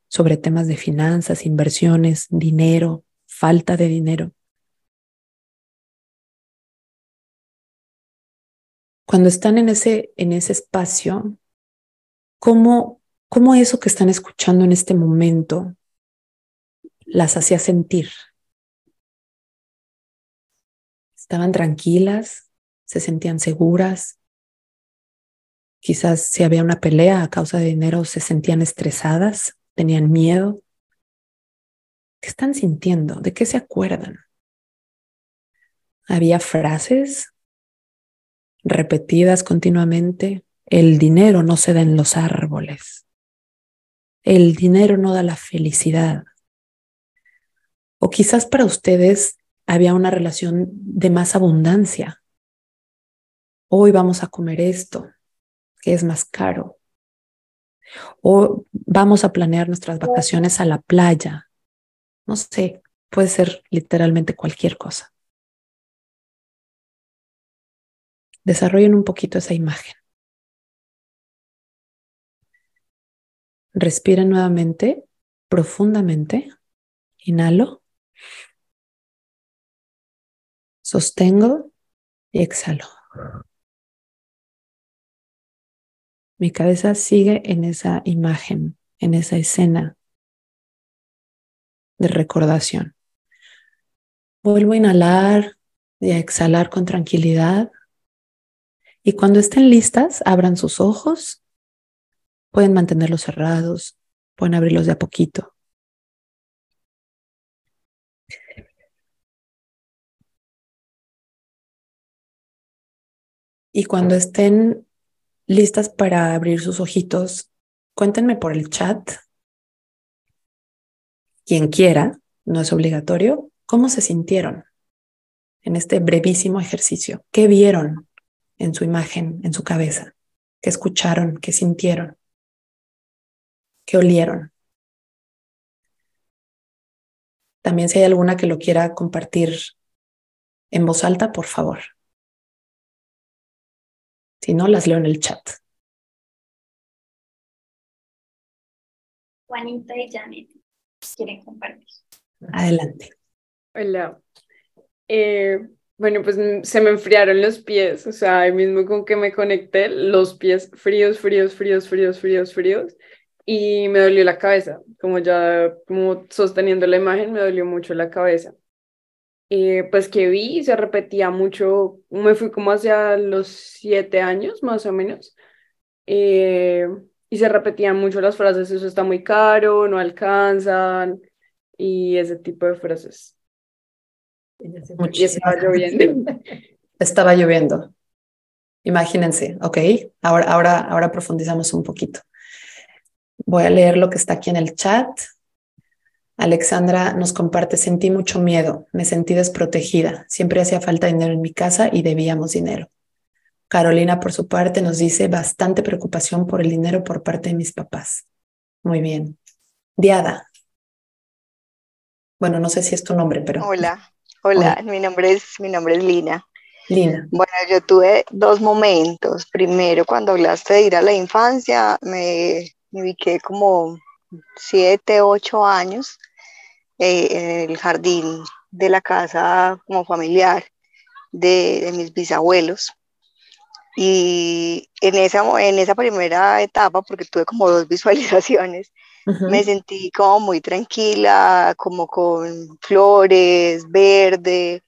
sobre temas de finanzas, inversiones, dinero, falta de dinero. Cuando están en ese, en ese espacio, ¿cómo, ¿cómo eso que están escuchando en este momento las hacía sentir? ¿Estaban tranquilas? ¿Se sentían seguras? Quizás si había una pelea a causa de dinero se sentían estresadas, tenían miedo. ¿Qué están sintiendo? ¿De qué se acuerdan? ¿Había frases repetidas continuamente, el dinero no se da en los árboles. El dinero no da la felicidad. O quizás para ustedes había una relación de más abundancia. Hoy vamos a comer esto, que es más caro. O vamos a planear nuestras vacaciones a la playa. No sé, puede ser literalmente cualquier cosa. Desarrollen un poquito esa imagen. Respira nuevamente, profundamente. Inhalo. Sostengo y exhalo. Mi cabeza sigue en esa imagen, en esa escena de recordación. Vuelvo a inhalar Y a exhalar con tranquilidad. Y cuando estén listas, abran sus ojos. Pueden mantenerlos cerrados, pueden abrirlos de a poquito. Y cuando estén listas para abrir sus ojitos, cuéntenme por el chat, quien quiera, no es obligatorio, cómo se sintieron en este brevísimo ejercicio. ¿Qué vieron en su imagen, en su cabeza? ¿Qué escucharon? ¿Qué sintieron? ¿Qué olieron? También si hay alguna que lo quiera compartir en voz alta, por favor. Si no, las leo en el chat. Juanita y Janet quieren compartir. Adelante. Hola. Eh, bueno, pues mm, se me enfriaron los pies, o sea, ahí mismo con que me conecté, los pies fríos, fríos, fríos, fríos, fríos, fríos, y me dolió la cabeza, como ya, como sosteniendo la imagen, me dolió mucho la cabeza. Eh, pues que vi se repetía mucho, me fui como hacia los siete años más o menos, eh, y se repetían mucho las frases, eso está muy caro, no alcanzan, y ese tipo de frases. Y estaba lloviendo. estaba lloviendo. Imagínense, ok, ahora, ahora, ahora profundizamos un poquito. Voy a leer lo que está aquí en el chat. Alexandra nos comparte, sentí mucho miedo, me sentí desprotegida, siempre hacía falta dinero en mi casa y debíamos dinero. Carolina, por su parte, nos dice bastante preocupación por el dinero por parte de mis papás. Muy bien. Diada. Bueno, no sé si es tu nombre, pero... Hola, hola, Mi, nombre es, mi nombre es Lina. Lina. Bueno, yo tuve dos momentos. Primero, cuando hablaste de ir a la infancia, me, me ubiqué como siete, ocho años eh, en el jardín de la casa como familiar de, mis bisabuelos. Y en esa, en esa primera etapa, porque tuve como dos visualizaciones, me sentí como muy tranquila, como con flores, verde,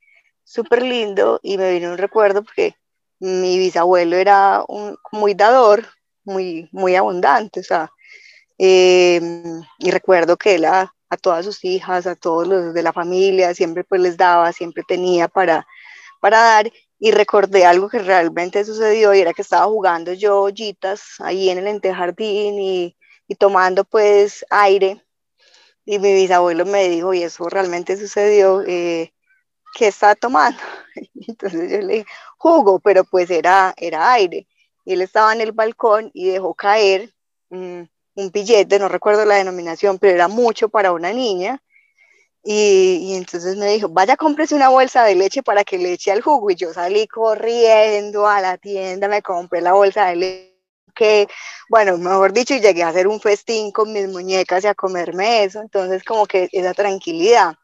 súper lindo. Y me vino un recuerdo porque mi bisabuelo era un, muy dador, muy, muy abundante, o sea, em, y recuerdo que él a, todas sus hijas, a todos los de la familia, siempre pues les daba, siempre tenía para, para dar y recordé algo que realmente sucedió y era que estaba jugando yo ollitas ahí en el entejardín y, y tomando pues aire y mi bisabuelo me dijo, y eso realmente sucedió, eh, ¿qué está tomando? Entonces yo le dije, jugo, pero pues era, era aire. Y él estaba en el balcón y dejó caer mm, un billete, no recuerdo la denominación, pero era mucho para una niña. Y, entonces me dijo, vaya, cómprese una bolsa de leche para que le eche al jugo. Y yo salí corriendo a la tienda, me compré la bolsa de leche, que, bueno, mejor dicho, y llegué a hacer un festín con mis muñecas y a comerme eso. Entonces, como que esa tranquilidad.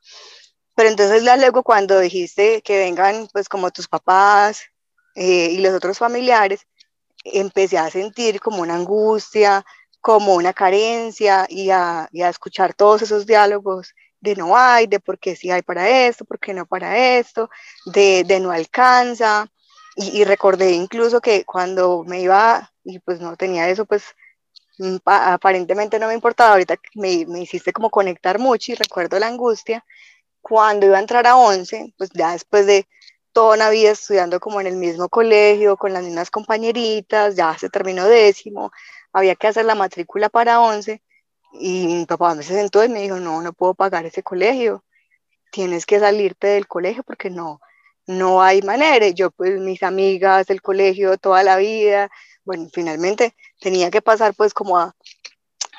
Pero entonces luego cuando dijiste que vengan, pues como tus papás eh, y los otros familiares, empecé a sentir como una angustia, como una carencia y a, escuchar todos esos diálogos de no hay, de por qué sí hay para esto, por qué no para esto, de, no alcanza. Y, recordé incluso que cuando me iba, y pues no tenía eso, pues mm, aparentemente no me importaba, ahorita me, me hiciste como conectar mucho y recuerdo la angustia, cuando iba a entrar a 11, pues ya después de toda una vida estudiando como en el mismo colegio, con las mismas compañeritas, ya se terminó décimo, había que hacer la matrícula para 11 y mi papá me se sentó y me dijo, no, no puedo pagar ese colegio, tienes que salirte del colegio porque no, no hay manera. Yo, pues mis amigas del colegio toda la vida, bueno, finalmente tenía que pasar pues como a,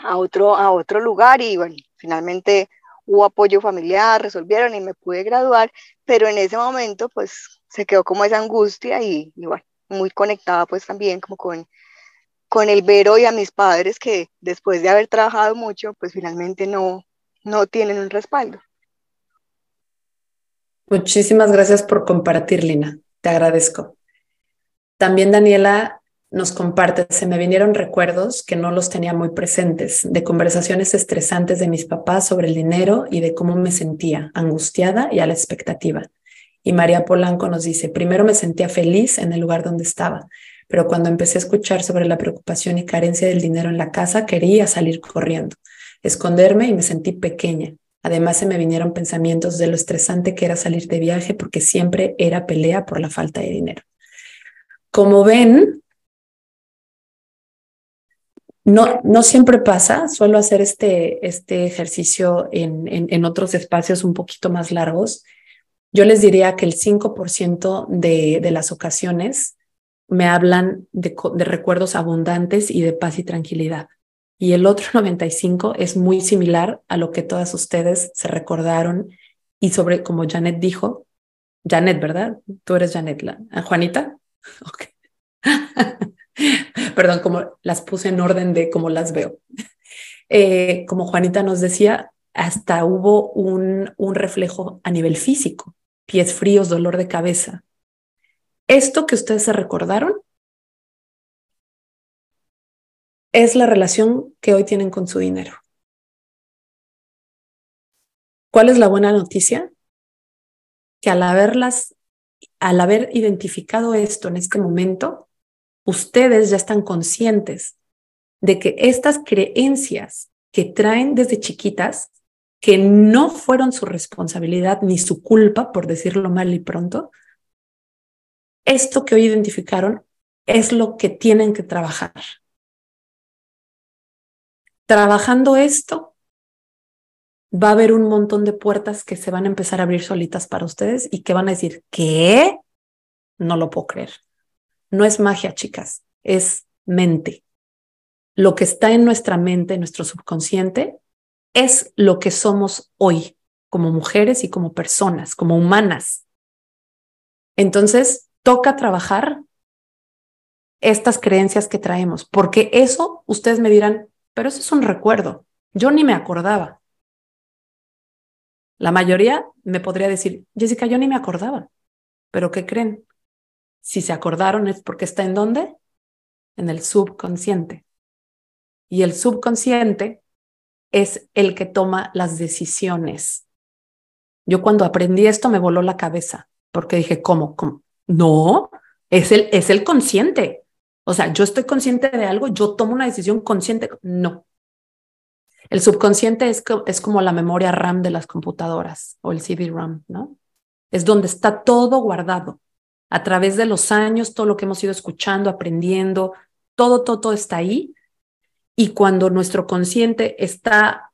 a, otro, a otro lugar y bueno, finalmente hubo apoyo familiar, resolvieron y me pude graduar, pero en ese momento pues se quedó como esa angustia y, y bueno, muy conectada pues también como con con el ver hoy a mis padres que después de haber trabajado mucho, pues finalmente no, no tienen un respaldo. Muchísimas gracias por compartir, Lina. Te agradezco. También Daniela nos comparte, se me vinieron recuerdos que no los tenía muy presentes, de conversaciones estresantes de mis papás sobre el dinero y de cómo me sentía, angustiada y a la expectativa. Y María Polanco nos dice, primero me sentía feliz en el lugar donde estaba, pero cuando empecé a escuchar sobre la preocupación y carencia del dinero en la casa, quería salir corriendo, esconderme y me sentí pequeña. Además se me vinieron pensamientos de lo estresante que era salir de viaje porque siempre era pelea por la falta de dinero. Como ven, no, no siempre pasa, suelo hacer este, este ejercicio en, en, otros espacios un poquito más largos. Yo les diría que el 5% de, de las ocasiones me hablan de, de recuerdos abundantes y de paz y tranquilidad. Y el otro 95 es muy similar a lo que todas ustedes se recordaron y sobre, como Janet dijo, Janet, ¿verdad? Tú eres Janet, la, Juanita. Ok. Perdón, como las puse en orden de cómo las veo. Eh, como Juanita nos decía, hasta hubo un, un reflejo a nivel físico, pies fríos, dolor de cabeza. Esto que ustedes se recordaron es la relación que hoy tienen con su dinero. ¿Cuál es la buena noticia? Que al haberlas, al haber identificado esto en este momento, ustedes ya están conscientes de que estas creencias que traen desde chiquitas, que no fueron su responsabilidad ni su culpa, por decirlo mal y pronto, esto que hoy identificaron es lo que tienen que trabajar. Trabajando esto, va a haber un montón de puertas que se van a empezar a abrir solitas para ustedes y que van a decir, ¿qué? No lo puedo creer. No es magia, chicas, es mente. Lo que está en nuestra mente, en nuestro subconsciente, es lo que somos hoy como mujeres y como personas, como humanas. Entonces, toca trabajar estas creencias que traemos, porque eso ustedes me dirán, pero eso es un recuerdo. Yo ni me acordaba. La mayoría me podría decir, Jessica, yo ni me acordaba. Pero ¿qué creen? Si se acordaron es porque está en dónde? En el subconsciente. Y el subconsciente es el que toma las decisiones. Yo cuando aprendí esto me voló la cabeza porque dije, ¿cómo? ¿Cómo? No, es el, es el consciente. O sea, yo estoy consciente de algo, yo tomo una decisión consciente. No. El subconsciente es, es como la memoria RAM de las computadoras o el CD-RAM, ¿no? Es donde está todo guardado a través de los años, todo lo que hemos ido escuchando, aprendiendo, todo, todo, todo está ahí. Y cuando nuestro consciente está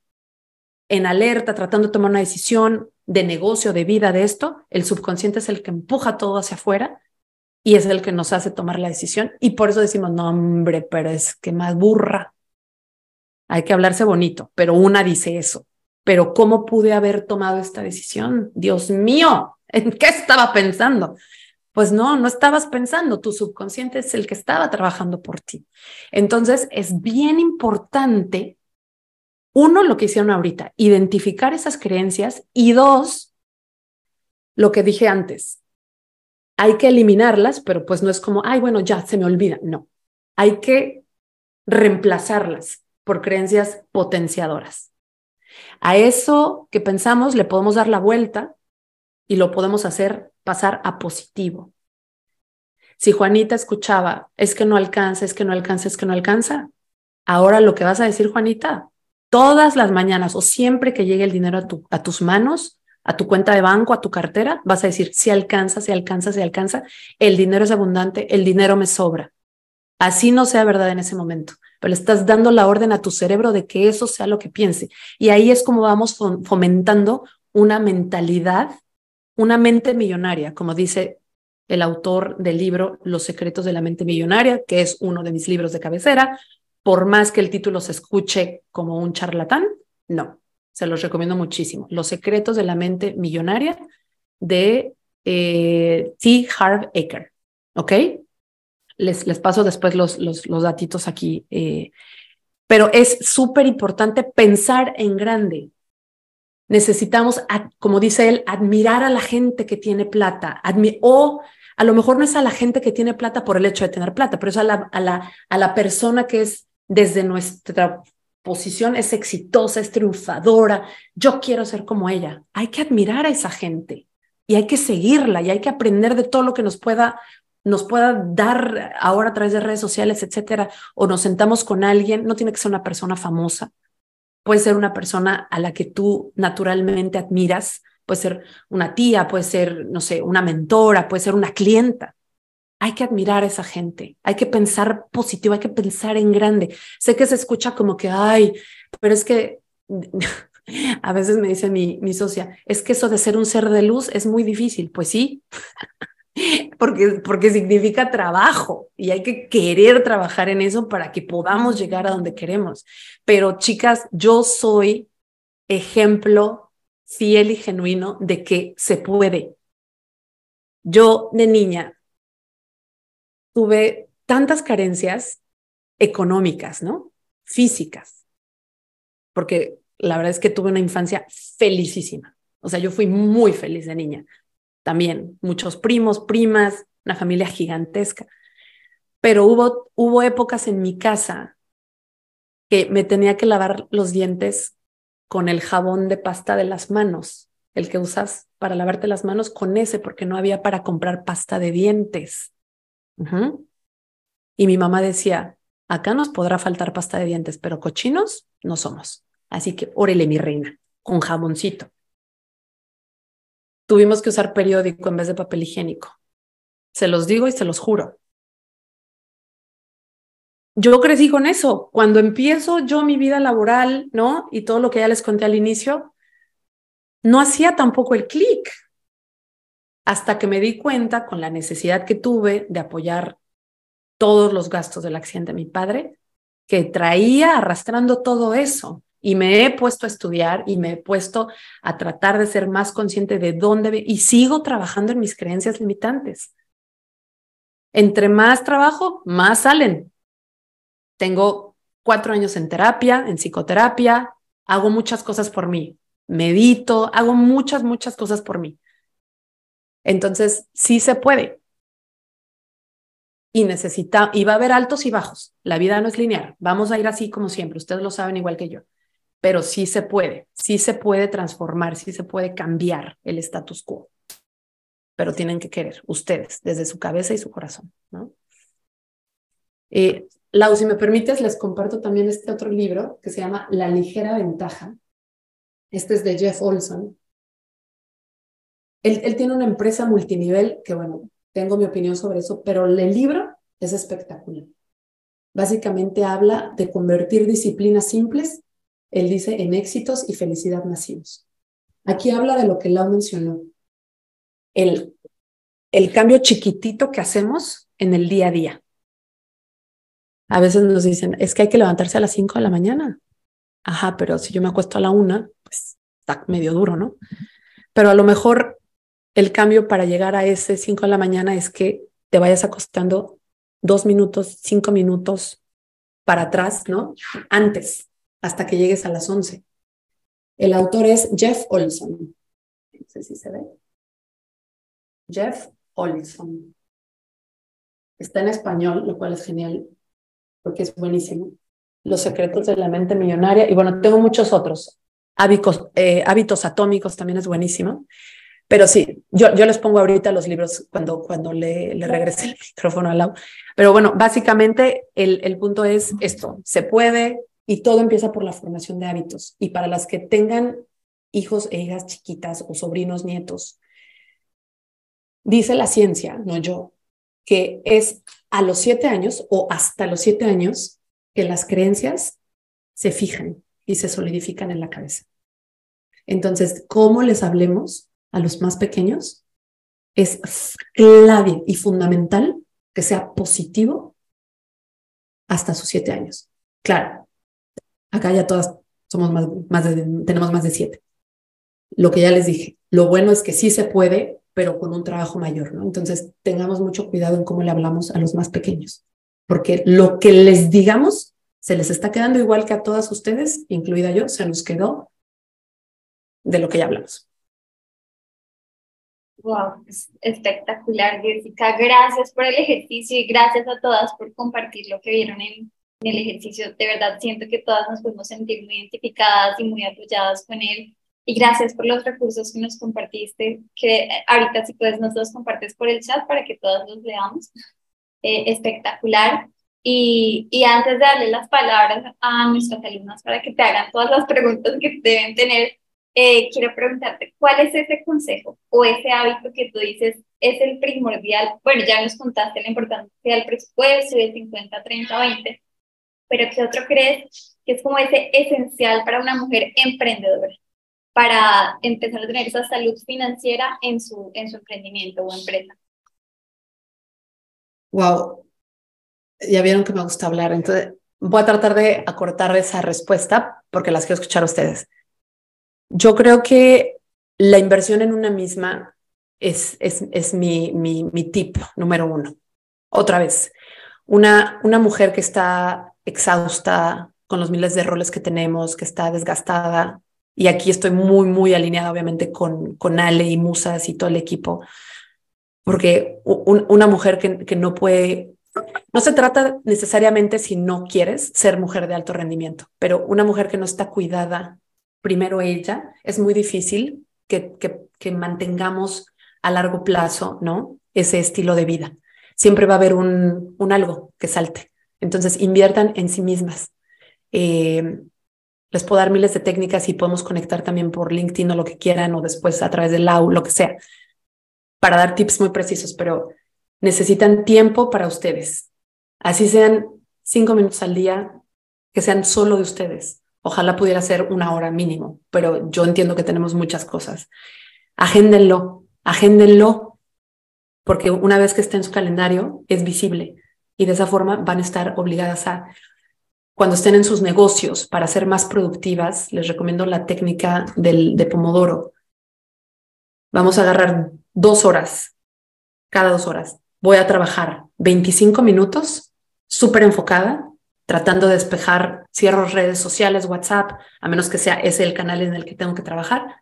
en alerta, tratando de tomar una decisión de negocio, de vida, de esto, el subconsciente es el que empuja todo hacia afuera y es el que nos hace tomar la decisión. Y por eso decimos, no, hombre, pero es que más burra. Hay que hablarse bonito, pero una dice eso. Pero ¿cómo pude haber tomado esta decisión? Dios mío, ¿en qué estaba pensando? Pues no, no estabas pensando, tu subconsciente es el que estaba trabajando por ti. Entonces, es bien importante, uno, lo que hicieron ahorita, identificar esas creencias y dos, lo que dije antes, hay que eliminarlas, pero pues no es como, ay, bueno, ya se me olvida, no, hay que reemplazarlas por creencias potenciadoras. A eso que pensamos le podemos dar la vuelta y lo podemos hacer pasar a positivo. Si Juanita escuchaba, es que no alcanza, es que no alcanza, es que no alcanza, ahora lo que vas a decir, Juanita, todas las mañanas o siempre que llegue el dinero a, tu, a tus manos, a tu cuenta de banco, a tu cartera, vas a decir, si alcanza, si alcanza, si alcanza, el dinero es abundante, el dinero me sobra. Así no sea verdad en ese momento, pero le estás dando la orden a tu cerebro de que eso sea lo que piense. Y ahí es como vamos fomentando una mentalidad una mente millonaria, como dice el autor del libro Los secretos de la mente millonaria, que es uno de mis libros de cabecera. Por más que el título se escuche como un charlatán, no, se los recomiendo muchísimo. Los secretos de la mente millonaria de eh, T. Harv Eker. ¿Ok? Les, les paso después los, los, los datitos aquí. Eh, pero es súper importante pensar en grande, Necesitamos, como dice él, admirar a la gente que tiene plata, o a lo mejor no es a la gente que tiene plata por el hecho de tener plata, pero es a la, a la, a la persona que es desde nuestra posición, es exitosa, es triunfadora, yo quiero ser como ella. Hay que admirar a esa gente, y hay que seguirla y hay que aprender de todo lo que nos pueda nos pueda dar ahora a través de redes sociales, etcétera, o nos sentamos con alguien, no tiene que ser una persona famosa, puede ser una persona a la que tú naturalmente admiras, puede ser una tía, puede ser, no sé, una mentora, puede ser una clienta. Hay que admirar a esa gente, hay que pensar positivo, hay que pensar en grande. Sé que se escucha como que, ay, pero es que a veces me dice mi, mi socia, es que eso de ser un ser de luz es muy difícil. Pues sí, porque, porque significa trabajo y hay que querer trabajar en eso para que podamos llegar a donde queremos. Pero chicas, yo soy ejemplo fiel y genuino de que se puede. Yo de niña tuve tantas carencias económicas, ¿no? Físicas, porque la verdad es que tuve una infancia felicísima. O sea, yo fui muy feliz de niña también muchos primos, primas, una familia gigantesca. Pero hubo, hubo épocas en mi casa que me tenía que lavar los dientes con el jabón de pasta de las manos, el que usas para lavarte las manos con ese, porque no había para comprar pasta de dientes. Y mi mamá decía, acá nos podrá faltar pasta de dientes, pero cochinos no somos. Así que órele, mi reina, con jaboncito tuvimos que usar periódico en vez de papel higiénico. Se los digo y se los juro. Yo crecí con eso. Cuando empiezo yo mi vida laboral, ¿no? Y todo lo que ya les conté al inicio, no hacía tampoco el clic. Hasta que me di cuenta con la necesidad que tuve de apoyar todos los gastos del accidente de mi padre, que traía arrastrando todo eso y me he puesto a estudiar y me he puesto a tratar de ser más consciente de dónde y sigo trabajando en mis creencias limitantes. Entre más trabajo, más salen. Tengo cuatro años en terapia, en psicoterapia, hago muchas cosas por mí, medito, hago muchas, muchas cosas por mí. Entonces, sí se puede. Y necesita, y va a haber altos y bajos. La vida no es lineal. Vamos a ir así como siempre. Ustedes lo saben igual que yo pero sí se puede, sí se puede transformar, sí se puede cambiar el status quo. Pero tienen que querer ustedes, desde su cabeza y su corazón, ¿no? Eh, Lau, si me permites, les comparto también este otro libro que se llama La ligera ventaja. Este es de Jeff Olson. Él, él tiene una empresa multinivel que, bueno, tengo mi opinión sobre eso, pero el libro es espectacular. Básicamente habla de convertir disciplinas simples él dice en éxitos y felicidad masivos. Aquí habla de lo que Lau mencionó, el, el cambio chiquitito que hacemos en el día a día. A veces nos dicen, es que hay que levantarse a las 5 de la mañana. Ajá, pero si yo me acuesto a la una, pues está medio duro, ¿no? Pero a lo mejor el cambio para llegar a ese 5 de la mañana es que te vayas acostando dos minutos, cinco minutos para atrás, ¿no? Antes hasta que llegues a las 11. El autor es Jeff Olson. No sé si se ve. Jeff Olson. Está en español, lo cual es genial, porque es buenísimo. Los secretos de la mente millonaria. Y bueno, tengo muchos otros. Hábitos, eh, hábitos atómicos también es buenísimo. Pero sí, yo, yo les pongo ahorita los libros cuando, cuando le, le regrese el micrófono al lado. Pero bueno, básicamente el, el punto es esto. Se puede, y todo empieza por la formación de hábitos. Y para las que tengan hijos e hijas chiquitas o sobrinos, nietos, dice la ciencia, no yo, que es a los siete años o hasta los siete años que las creencias se fijan y se solidifican en la cabeza. Entonces, cómo les hablemos a los más pequeños es clave y fundamental que sea positivo hasta sus siete años. Claro, Acá ya todas somos más, más tenemos más de siete. Lo que ya les dije, lo bueno es que sí se puede, pero con un trabajo mayor, ¿no? Entonces, tengamos mucho cuidado en cómo le hablamos a los más pequeños, porque lo que les digamos se les está quedando igual que a todas ustedes, incluida yo, se nos quedó de lo que ya hablamos. Wow, espectacular, Jessica. Gracias por el ejercicio y gracias a todas por compartir lo que vieron en el ejercicio. De verdad siento que todas nos podemos sentir muy identificadas y muy apoyadas con él. y gracias por los recursos que nos compartiste, que ahorita si puedes nos los compartes por el chat para que todos los leamos. Eh, espectacular. Y, y, antes de darle las palabras a nuestros alumnos para que te hagan todas las preguntas que deben tener, eh, quiero preguntarte, ¿cuál es ese consejo o ese hábito que tú dices es el primordial? Bueno, ya nos contaste la importancia del presupuesto y de 50, 30, 20, pero ¿qué otro crees que es como ese esencial para una mujer emprendedora? para empezar a tener esa salud financiera en su, en su emprendimiento o empresa. Wow, ya vieron que me gusta hablar, entonces voy a tratar de acortar esa respuesta porque las quiero escuchar a ustedes. Yo creo que la inversión en una misma es, es, es mi, mi, mi tip número uno. Otra vez, una, una mujer que está exhausta con los miles de roles que tenemos, que está desgastada, y aquí estoy muy, muy alineada obviamente con, con Ale y Musas y todo el equipo, porque una mujer que, que no puede, no se trata necesariamente si no quieres ser mujer de alto rendimiento, pero una mujer que no está cuidada, primero ella, es muy difícil que, que, que mantengamos a largo plazo, ¿no? Ese estilo de vida. Siempre va a haber un, un algo que salte. Entonces, inviertan en sí mismas. Eh, les puedo dar miles de técnicas y podemos conectar también por LinkedIn o lo que quieran o después a través del LAU, lo que sea, para dar tips muy precisos, pero necesitan tiempo para ustedes. Así sean cinco minutos al día, que sean solo de ustedes. Ojalá pudiera ser una hora mínimo, pero yo entiendo que tenemos muchas cosas. Agéndenlo, agéndenlo, porque una vez que esté en su calendario es visible y de esa forma van a estar obligadas a cuando estén en sus negocios para ser más productivas, les recomiendo la técnica del, de Pomodoro. Vamos a agarrar dos horas, cada dos horas. Voy a trabajar 25 minutos, súper enfocada, tratando de despejar, cierro redes sociales, WhatsApp, a menos que sea ese el canal en el que tengo que trabajar.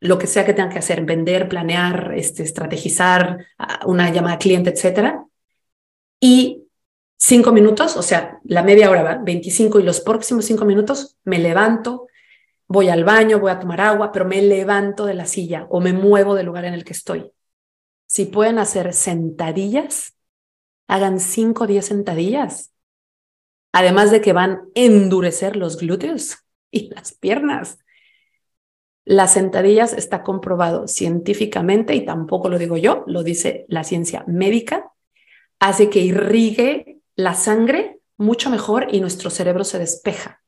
Lo que sea que tenga que hacer, vender, planear, este, estrategizar, una llamada cliente, etcétera. Y cinco minutos, o sea, la media hora va, 25 y los próximos cinco minutos me levanto, voy al baño, voy a tomar agua, pero me levanto de la silla o me muevo del lugar en el que estoy. Si pueden hacer sentadillas, hagan cinco o diez sentadillas. Además de que van a endurecer los glúteos y las piernas. Las sentadillas está comprobado científicamente y tampoco lo digo yo, lo dice la ciencia médica, hace que irrigue la sangre mucho mejor y nuestro cerebro se despeja.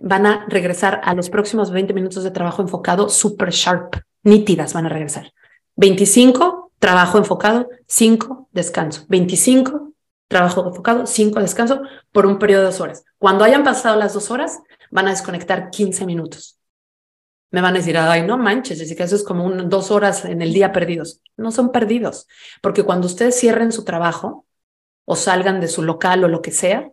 Van a regresar a los próximos 20 minutos de trabajo enfocado super sharp, nítidas van a regresar. 25, trabajo enfocado, 5, descanso. 25, trabajo enfocado, 5, descanso por un periodo de dos horas. Cuando hayan pasado las dos horas, van a desconectar 15 minutos. Me van a decir, ay, no manches, Jessica, eso es como dos horas en el día perdidos. No son perdidos, porque cuando ustedes cierren su trabajo, o salgan de su local o lo que sea,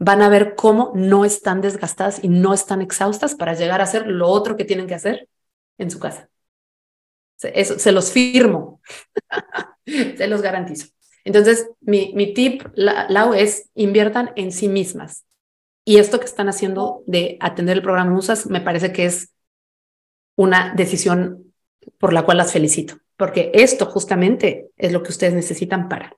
van a ver cómo no están desgastadas y no están exhaustas para llegar a hacer lo otro que tienen que hacer en su casa. Eso se los firmo, se los garantizo. Entonces, mi, mi tip, Lau, es inviertan en sí mismas. Y esto que están haciendo de atender el programa Musas me parece que es una decisión por la cual las felicito, porque esto justamente es lo que ustedes necesitan para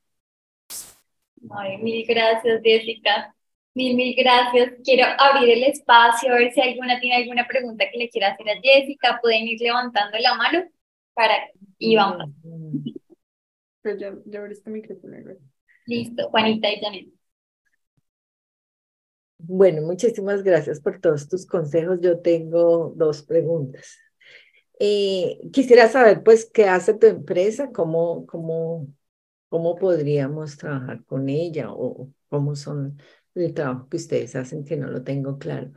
Ay, mil gracias, Jessica. Mil, mil gracias. Quiero abrir el espacio, a ver si alguna tiene alguna pregunta que le quiera hacer a Jessica. Pueden ir levantando la mano para y vamos. Pues ya, ya este micrófono. Listo, Juanita y Janet. Bueno, muchísimas gracias por todos tus consejos. Yo tengo dos preguntas. Eh, quisiera saber, pues, qué hace tu empresa, cómo, cómo cómo podríamos trabajar con ella o cómo son el trabajo que ustedes hacen, que no lo tengo claro.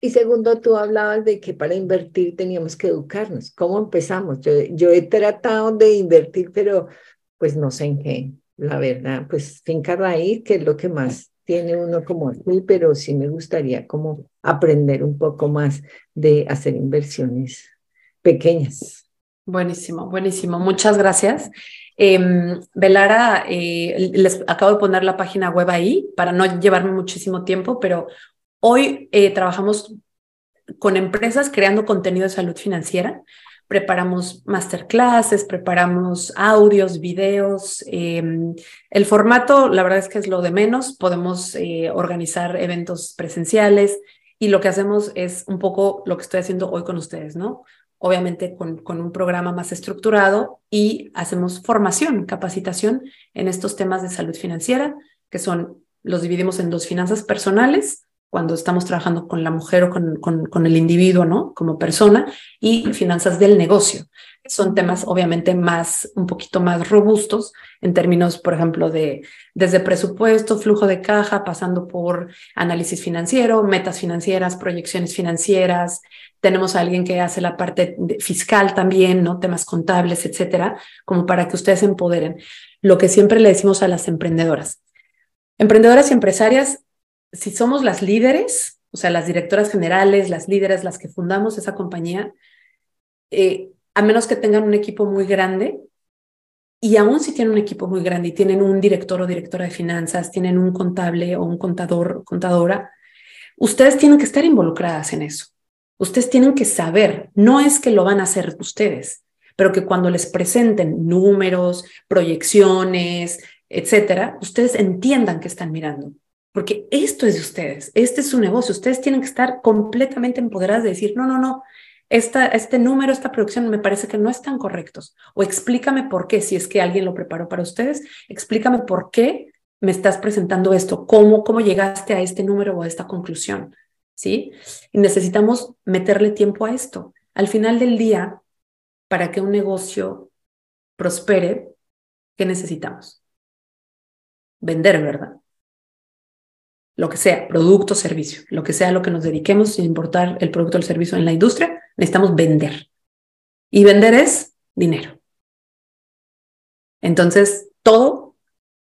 Y segundo, tú hablabas de que para invertir teníamos que educarnos. ¿Cómo empezamos? Yo, yo he tratado de invertir, pero pues no sé en qué. La verdad, pues finca raíz, que es lo que más tiene uno como aquí, pero sí me gustaría como aprender un poco más de hacer inversiones pequeñas. Buenísimo, buenísimo. Muchas gracias. Velara, eh, les acabo de poner la página web ahí para no llevarme muchísimo tiempo, pero hoy eh, trabajamos con empresas creando contenido de salud financiera. Preparamos masterclasses, preparamos audios, videos. Em, el formato, la verdad es que es lo de menos. Podemos eh, organizar eventos presenciales y lo que hacemos es un poco lo que estoy haciendo hoy con ustedes, ¿no? Obviamente con, con un programa más estructurado y hacemos formación, capacitación en estos temas de salud financiera, que son, los dividimos en dos finanzas personales, cuando estamos trabajando con la mujer o con, con, el individuo, ¿no? Como persona, y finanzas del negocio. Son temas obviamente más, un poquito más robustos en términos, por ejemplo, de desde presupuesto, flujo de caja, pasando por análisis financiero, metas financieras, proyecciones financieras. Tenemos a alguien que hace la parte fiscal también, ¿no? Temas contables, etcétera, como para que ustedes empoderen. Lo que siempre le decimos a las emprendedoras. Emprendedoras y empresarias, si somos las líderes, o sea, las directoras generales, las líderes, las que fundamos esa compañía, eh, a menos que tengan un equipo muy grande, y aún si tienen un equipo muy grande y tienen un director o directora de finanzas, tienen un contable o un contador, contadora, ustedes tienen que estar involucradas en eso. Ustedes tienen que saber, no es que lo van a hacer ustedes, pero que cuando les presenten números, proyecciones, etcétera, ustedes entiendan que están mirando porque esto es de ustedes, este es su negocio, ustedes tienen que estar completamente empoderadas de decir, no, no, no, esta, este número, esta producción me parece que no están correctos, o explícame por qué, si es que alguien lo preparó para ustedes, explícame por qué me estás presentando esto, cómo, cómo llegaste a este número o a esta conclusión, ¿sí? Y necesitamos meterle tiempo a esto. Al final del día, para que un negocio prospere, ¿qué necesitamos? Vender, ¿verdad? Lo que sea, producto, servicio, lo que sea lo que nos dediquemos, sin importar el producto o el servicio en la industria, necesitamos vender. Y vender es dinero. Entonces, todo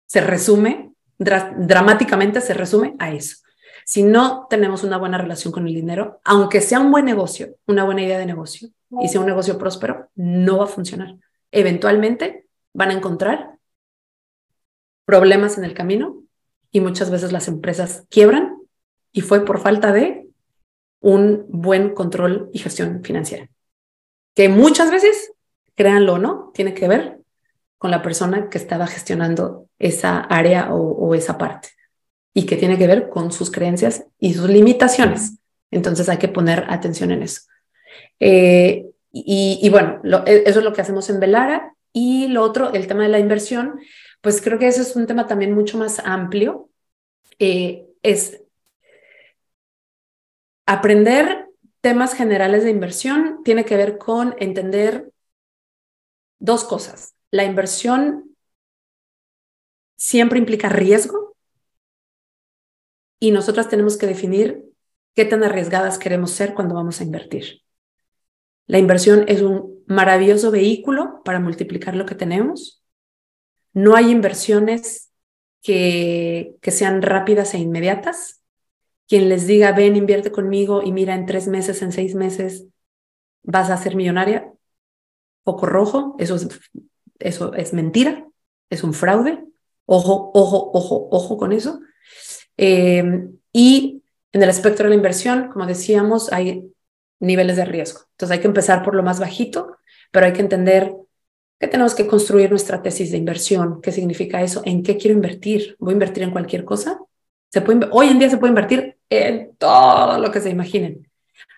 se resume, dramáticamente se resume a eso. Si no tenemos una buena relación con el dinero, aunque sea un buen negocio, una buena idea de negocio, y sea un negocio próspero, no va a funcionar. Eventualmente van a encontrar problemas en el camino y muchas veces las empresas quiebran y fue por falta de un buen control y gestión financiera. Que muchas veces, créanlo o no, tiene que ver con la persona que estaba gestionando esa área o, esa parte y que tiene que ver con sus creencias y sus limitaciones. Entonces hay que poner atención en eso. Eh, y, bueno, e, eso es lo que hacemos en Velara. Y lo otro, el tema de la inversión, pues creo que ese es un tema también mucho más amplio. Eh, es aprender temas generales de inversión tiene que ver con entender dos cosas. La inversión siempre implica riesgo y nosotras tenemos que definir qué tan arriesgadas queremos ser cuando vamos a invertir. La inversión es un maravilloso vehículo para multiplicar lo que tenemos no hay inversiones que, que sean rápidas e inmediatas. Quien les diga, ven, invierte conmigo y mira, en tres meses, en seis meses, vas a ser millonaria, poco rojo, eso es, eso es mentira, es un fraude. Ojo, ojo, ojo, ojo con eso. Em, y en el espectro de la inversión, como decíamos, hay niveles de riesgo. Entonces hay que empezar por lo más bajito, pero hay que entender que tenemos que construir nuestra tesis de inversión. ¿Qué significa eso? ¿En qué quiero invertir? ¿Voy a invertir en cualquier cosa? Hoy en día se puede invertir en todo lo que se imaginen.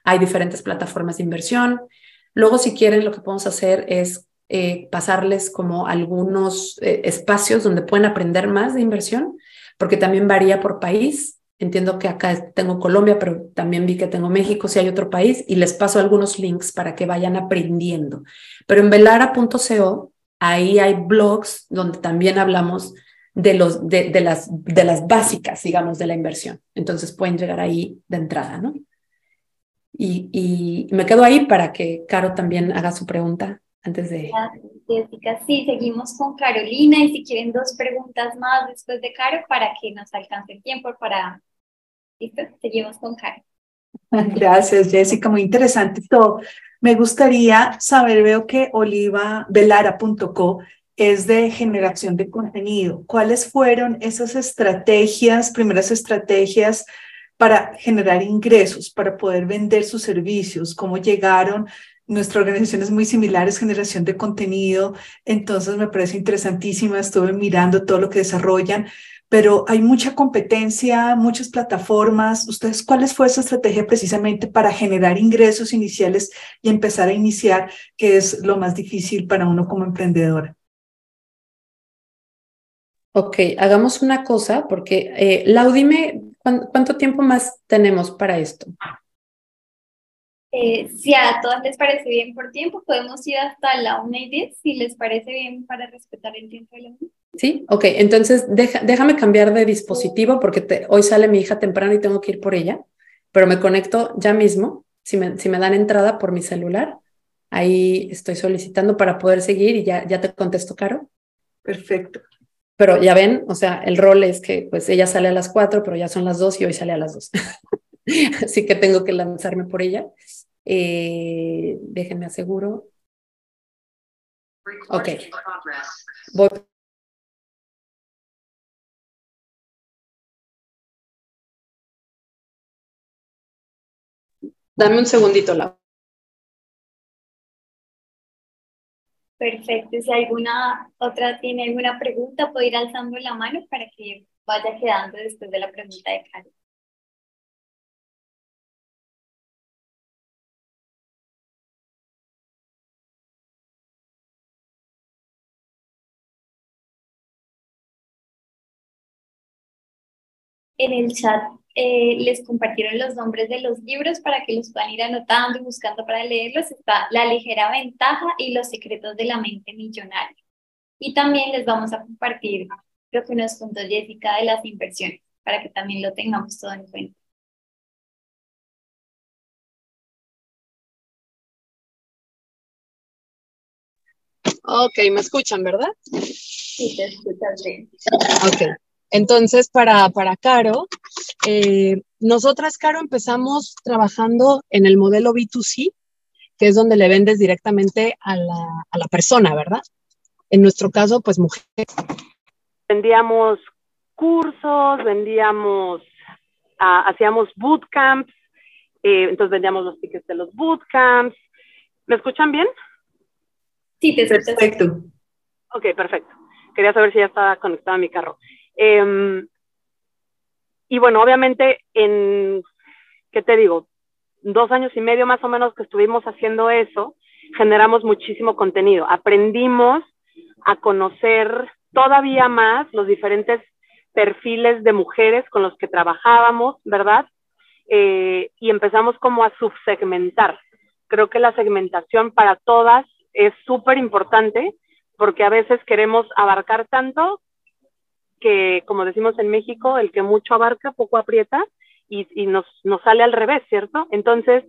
Hay diferentes plataformas de inversión. Luego, si quieren, lo que podemos hacer es eh, pasarles como algunos eh, espacios donde pueden aprender más de inversión, porque también varía por país. Entiendo que acá tengo Colombia, pero también vi que tengo México, si hay otro país, y les paso algunos links para que vayan aprendiendo. Pero en velara.co, ahí hay blogs donde también hablamos de, los, de, de, las, de las básicas, digamos, de la inversión. Entonces pueden llegar ahí de entrada, ¿no? Y, y me quedo ahí para que Caro también haga su pregunta antes de... Jessica, sí, seguimos con Carolina y si quieren dos preguntas más después de Caro para que nos alcance el tiempo para Listo, seguimos con Karen. Gracias, Jessica, muy interesante todo. Me gustaría saber, veo que olivavelara.co es de generación de contenido. ¿Cuáles fueron esas estrategias, primeras estrategias para generar ingresos, para poder vender sus servicios, cómo llegaron. Nuestra organización es muy similar, es generación de contenido, entonces me parece interesantísima, estuve mirando todo lo que desarrollan, pero hay mucha competencia, muchas plataformas. ¿Ustedes cuál fue esa estrategia precisamente para generar ingresos iniciales y empezar a iniciar, que es lo más difícil para uno como emprendedora? Ok, hagamos una cosa, porque eh, Lau, dime, ¿cuánto tiempo más tenemos para esto? Eh, si a todas les parece bien por tiempo, podemos ir hasta la 1 y 10, si les parece bien para respetar el tiempo de la 1. Sí, ok, entonces déjame cambiar de dispositivo porque hoy sale mi hija temprano y tengo que ir por ella, pero me conecto ya mismo, si me, si me dan entrada por mi celular, ahí estoy solicitando para poder seguir y ya, ya te contesto, Caro. Perfecto. Pero ya ven, o sea, el rol es que pues ella sale a las cuatro, pero ya son las dos y hoy sale a las dos. Así que tengo que lanzarme por ella. Eh, déjenme aseguro. Ok. Voy. Dame un segundito, Lau. Perfecto. Si alguna otra tiene alguna pregunta, puede ir alzando la mano para que vaya quedando después de la pregunta de Karen. En el chat eh, les compartieron los nombres de los libros para que los puedan ir anotando y buscando para leerlos. Está La ligera ventaja y Los secretos de la mente millonaria. Y también les vamos a compartir lo que nos contó Jessica de las inversiones, para que también lo tengamos todo en cuenta. Ok, me escuchan, ¿verdad? Sí, te escuchas bien. Ok. Entonces, para, para Caro, eh, nosotras, Caro, empezamos trabajando en el modelo B2C, que es donde le vendes directamente a la, a la persona, ¿verdad? En nuestro caso, pues mujeres. Vendíamos cursos, vendíamos, uh, hacíamos bootcamps, eh, entonces vendíamos los tickets de los bootcamps. ¿Me escuchan bien? Sí, te. Perfecto. Ok, perfecto. Quería saber si ya estaba conectado a mi carro. Em, y bueno, obviamente en, ¿qué te digo? Dos años y medio más o menos que estuvimos haciendo eso, generamos muchísimo contenido. Aprendimos a conocer todavía más los diferentes perfiles de mujeres con los que trabajábamos, ¿verdad? Eh, y empezamos como a subsegmentar. Creo que la segmentación para todas es súper importante porque a veces queremos abarcar tanto que, como decimos en México, el que mucho abarca, poco aprieta, y, y nos, nos, sale al revés, ¿cierto? Entonces,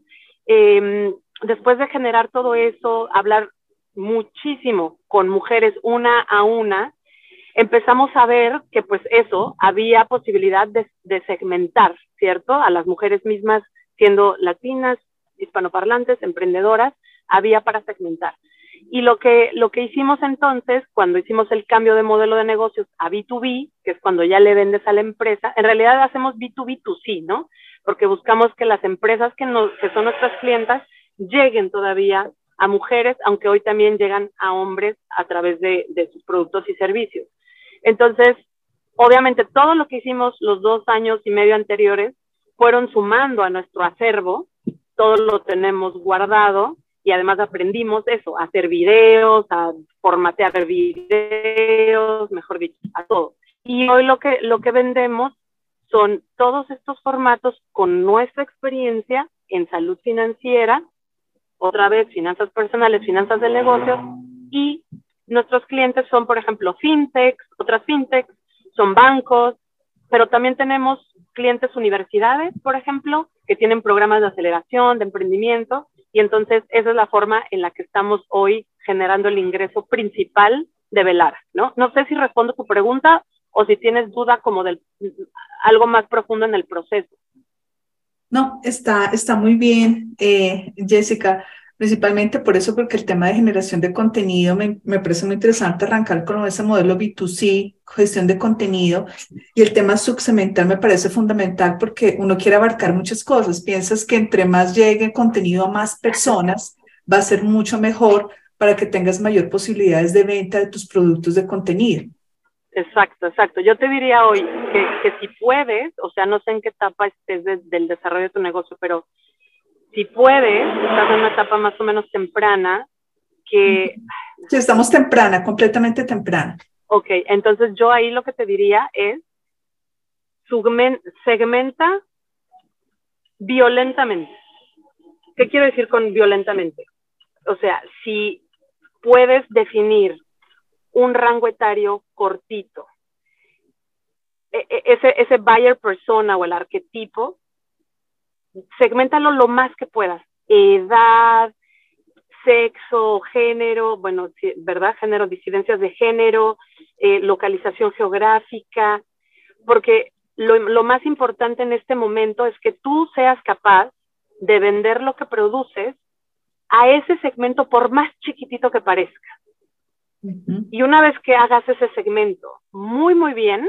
eh, después de generar todo eso, hablar muchísimo con mujeres una a una, empezamos a ver que pues eso, había posibilidad de, de segmentar, ¿cierto? A las mujeres mismas siendo latinas, hispanoparlantes, emprendedoras, había para segmentar. Y lo que, lo que hicimos entonces, cuando hicimos el cambio de modelo de negocios a B2B, que es cuando ya le vendes a la empresa, en realidad hacemos B2B2C, ¿no? Porque buscamos que las empresas que, nos, que son nuestras clientas lleguen todavía a mujeres, aunque hoy también llegan a hombres a través de, de sus productos y servicios. Entonces, obviamente todo lo que hicimos los dos años y medio anteriores fueron sumando a nuestro acervo, todo lo tenemos guardado y además aprendimos eso, a hacer videos, a formatear videos, mejor dicho, a todo. Y hoy lo que, lo que vendemos son todos estos formatos con nuestra experiencia en salud financiera, otra vez finanzas personales, finanzas del negocio, y nuestros clientes son, por ejemplo, fintechs, otras fintechs, son bancos, pero también tenemos clientes universidades, por ejemplo, que tienen programas de aceleración, de emprendimiento, y entonces esa es la forma en la que estamos hoy generando el ingreso principal de Velar, ¿no? No sé si respondo tu pregunta o si tienes duda como del algo más profundo en el proceso. No, está, está muy bien, eh, Jessica. Principalmente por eso, porque el tema de generación de contenido me, parece muy interesante arrancar con ese modelo B2C, gestión de contenido, y el tema subsegmental me parece fundamental porque uno quiere abarcar muchas cosas. Piensas que entre más llegue contenido a más personas, va a ser mucho mejor para que tengas mayor posibilidades de venta de tus productos de contenido. Exacto, exacto. Yo te diría hoy que, que si puedes, o sea, no sé en qué etapa estés del desarrollo de tu negocio, pero si puedes, estás en una etapa más o menos temprana, que... Sí, estamos temprana, completamente temprana. Ok, entonces yo ahí lo que te diría es, segmenta violentamente. ¿Qué quiero decir con violentamente? O sea, si puedes definir un rango etario cortito, e, e, ese, ese buyer persona o el arquetipo segmentalo lo más que puedas. Edad, sexo, género, bueno, ¿verdad? Género, disidencias de género, eh, localización geográfica, porque lo, lo, más importante en este momento es que tú seas capaz de vender lo que produces a ese segmento por más chiquitito que parezca. Y una vez que hagas ese segmento muy, muy bien,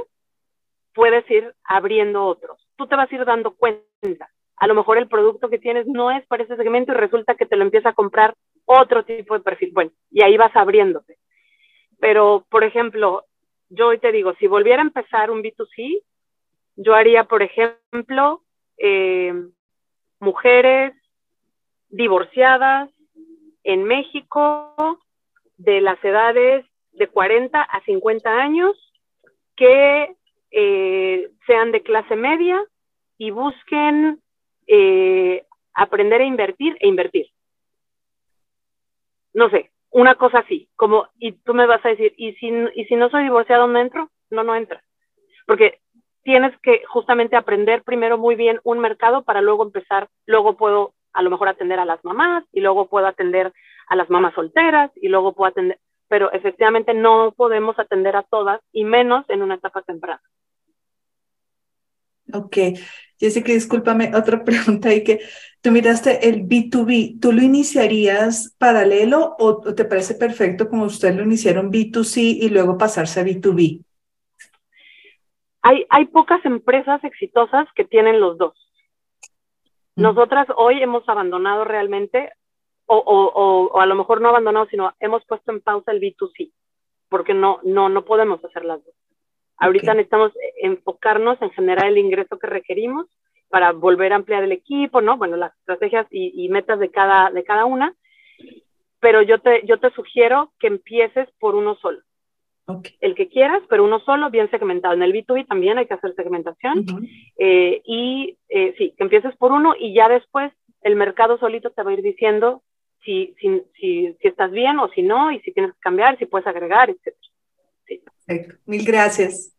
puedes ir abriendo otros. Tú te vas a ir dando cuenta a lo mejor el producto que tienes no es para ese segmento y resulta que te lo empieza a comprar otro tipo de perfil. Bueno, y ahí vas abriéndote. Pero, por ejemplo, yo hoy te digo, si volviera a empezar un B2C, yo haría, por ejemplo, eh, mujeres divorciadas en México de las edades de 40 a 50 años que eh, sean de clase media y busquen eh, aprender a invertir e invertir. No sé, una cosa así, como, y tú me vas a decir, ¿y si, y si no soy divorciado, no entro? No, no entras. Porque tienes que justamente aprender primero muy bien un mercado para luego empezar, luego puedo a lo mejor atender a las mamás y luego puedo atender a las mamás solteras y luego puedo atender, pero efectivamente no podemos atender a todas y menos en una etapa temprana. Ok, Jessica, discúlpame, otra pregunta ahí que tú miraste el B2B, ¿tú lo iniciarías paralelo o, te parece perfecto como ustedes lo iniciaron B2C y luego pasarse a B2B? Hay, hay pocas empresas exitosas que tienen los dos. Mm. Nosotras hoy hemos abandonado realmente, o, o, o, a lo mejor no abandonado, sino hemos puesto en pausa el B2C, porque no, no, no podemos hacer las dos. Ahorita necesitamos enfocarnos en generar el ingreso que requerimos para volver a ampliar el equipo, ¿no? Bueno, las estrategias y, metas de cada, de cada una. Pero yo te, yo te sugiero que empieces por uno solo. El que quieras, pero uno solo, bien segmentado. En el B2B también hay que hacer segmentación. Eh, y eh, sí, que empieces por uno y ya después el mercado solito te va a ir diciendo si, si, si, si estás bien o si no, y si tienes que cambiar, si puedes agregar, etc. Mil gracias.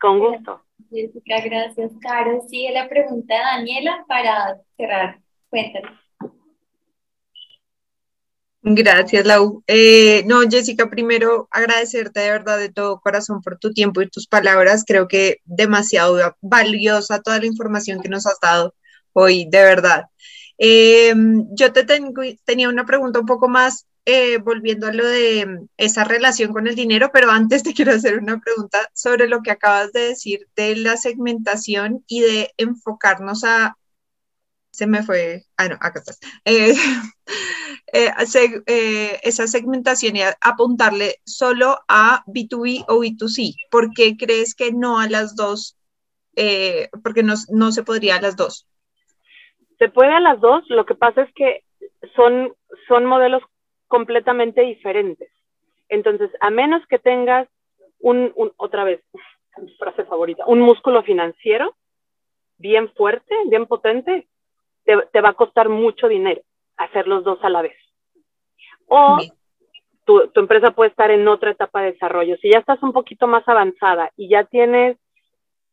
Con gusto. Jessica, gracias, Caro. Sigue la pregunta de Daniela para cerrar. Cuéntanos. Gracias, Lau. Eh, no, Jessica, primero agradecerte de verdad de todo corazón por tu tiempo y tus palabras. Creo que demasiado valiosa toda la información que nos has dado hoy, de verdad. Eh, yo te tengo, tenía una pregunta un poco más eh, volviendo a lo de mm, esa relación con el dinero, pero antes te quiero hacer una pregunta sobre lo que acabas de decir de la segmentación y de enfocarnos a... Se me fue... Ah, no, acá estás. Eh, eh, esa segmentación y apuntarle solo a B2B o B2C. ¿Por qué crees que no a las dos? porque no, no se podría a las dos. Se puede a las dos, lo que pasa es que son, son modelos completamente diferentes. Entonces, a menos que tengas un, otra vez, frase favorita, un músculo financiero bien fuerte, bien potente, te, va a costar mucho dinero hacer los dos a la vez. O tu, tu, empresa puede estar en otra etapa de desarrollo. Si ya estás un poquito más avanzada y ya tienes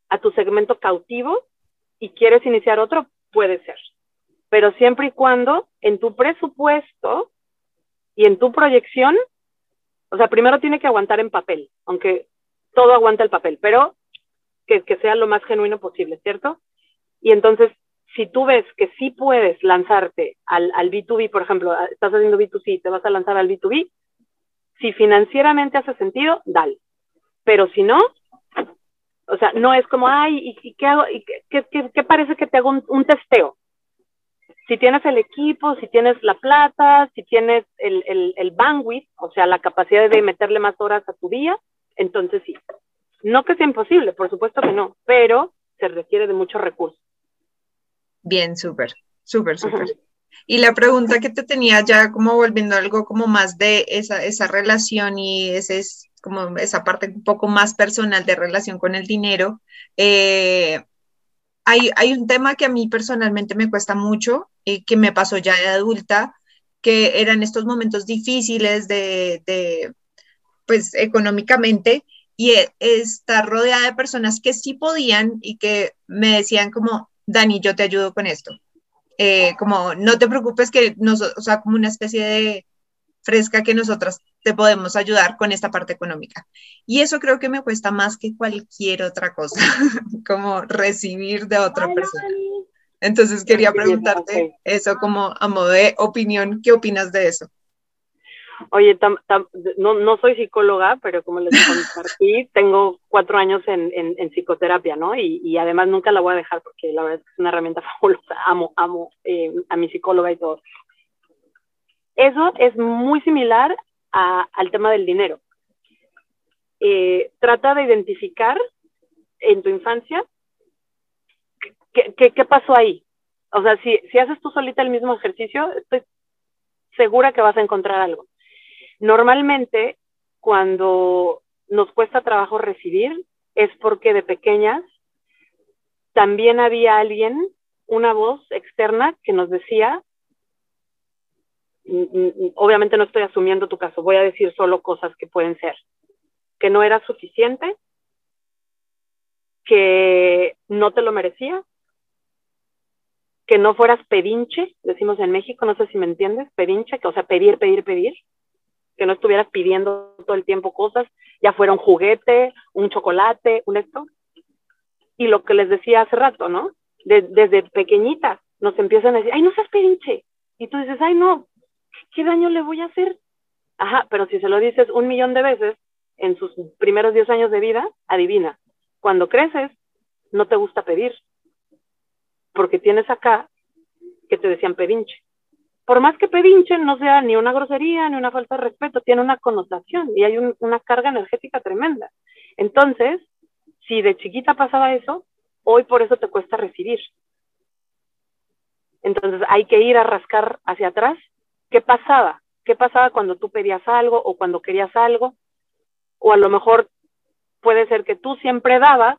a tu segmento cautivo y quieres iniciar otro, puede ser. Pero siempre y cuando en tu presupuesto y en tu proyección, o sea, primero tiene que aguantar en papel, aunque todo aguanta el papel, pero que, sea lo más genuino posible, ¿cierto? Y entonces, si tú ves que sí puedes lanzarte al, al B2B, por ejemplo, estás haciendo B2C, te vas a lanzar al B2B, si financieramente hace sentido, dale. Pero si no, o sea, no es como, ay, ¿y, qué hago? ¿Y qué, qué, parece que te hago un, testeo? Si tienes el equipo, si tienes la plata, si tienes el, el, el bandwidth, o sea, la capacidad de meterle más horas a tu día, entonces sí. No que sea imposible, por supuesto que no, pero se requiere de muchos recursos. Bien, súper, súper, súper. Y la pregunta que te tenía ya como volviendo a algo como más de esa, esa relación y ese es como esa parte un poco más personal de relación con el dinero, eh, hay, hay, un tema que a mí personalmente me cuesta mucho y que me pasó ya de adulta, que eran estos momentos difíciles de, de pues económicamente y e, estar rodeada de personas que sí podían y que me decían como, Dani, yo te ayudo con esto. Eh, como no te preocupes que nos, o sea, como una especie de fresca que nosotras te podemos ayudar con esta parte económica. Y eso creo que me cuesta más que cualquier otra cosa, como recibir de otra persona. Entonces quería preguntarte eso como a modo de opinión, ¿qué opinas de eso? Oye, no, no soy psicóloga, pero como les compartí, tengo cuatro años en, en, psicoterapia, ¿no? Y, y, además nunca la voy a dejar porque la verdad es que es una herramienta fabulosa. Amo, amo eh, a mi psicóloga y todo. Eso es muy similar al tema del dinero. Eh, trata de identificar en tu infancia qué, pasó ahí. O sea, si, si haces tú solita el mismo ejercicio, estoy segura que vas a encontrar algo. Normalmente, cuando nos cuesta trabajo recibir, es porque de pequeñas también había alguien, una voz externa que nos decía, obviamente no estoy asumiendo tu caso, voy a decir solo cosas que pueden ser, que no era suficiente, que no te lo merecía, que no fueras pedinche, decimos en México, no sé si me entiendes, pedinche, que o sea, pedir, pedir, pedir, que no estuvieras pidiendo todo el tiempo cosas, ya fuera un juguete, un chocolate, un esto. Y lo que les decía hace rato, ¿no? desde pequeñitas nos empiezan a decir, ay, no seas pedinche. Y tú dices, ay, no, ¿qué daño le voy a hacer? Ajá, pero si se lo dices un millón de veces en sus primeros 10 años de vida, adivina, cuando creces, no te gusta pedir, porque tienes acá que te decían pedinche por más que pedinchen, no sea ni una grosería ni una falta de respeto, tiene una connotación y hay una carga energética tremenda. Entonces, si de chiquita pasaba eso, hoy por eso te cuesta recibir. Entonces hay que ir a rascar hacia atrás. ¿Qué pasaba? ¿Qué pasaba cuando tú pedías algo o cuando querías algo? O a lo mejor puede ser que tú siempre dabas,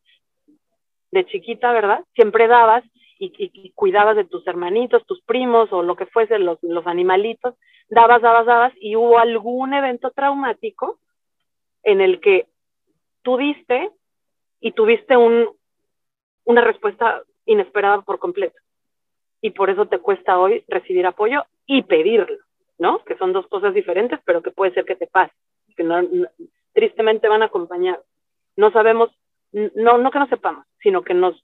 de chiquita, ¿verdad? Siempre dabas y, cuidabas de tus hermanitos, tus primos o lo que fuese, los, animalitos, dabas, dabas, dabas y hubo algún evento traumático en el que tú diste y tuviste un, una respuesta inesperada por completo. Y por eso te cuesta hoy recibir apoyo y pedirlo, ¿no? Que son dos cosas diferentes, pero que puede ser que te pase, que tristemente van acompañados. No sabemos, no, no que no sepamos, sino que nos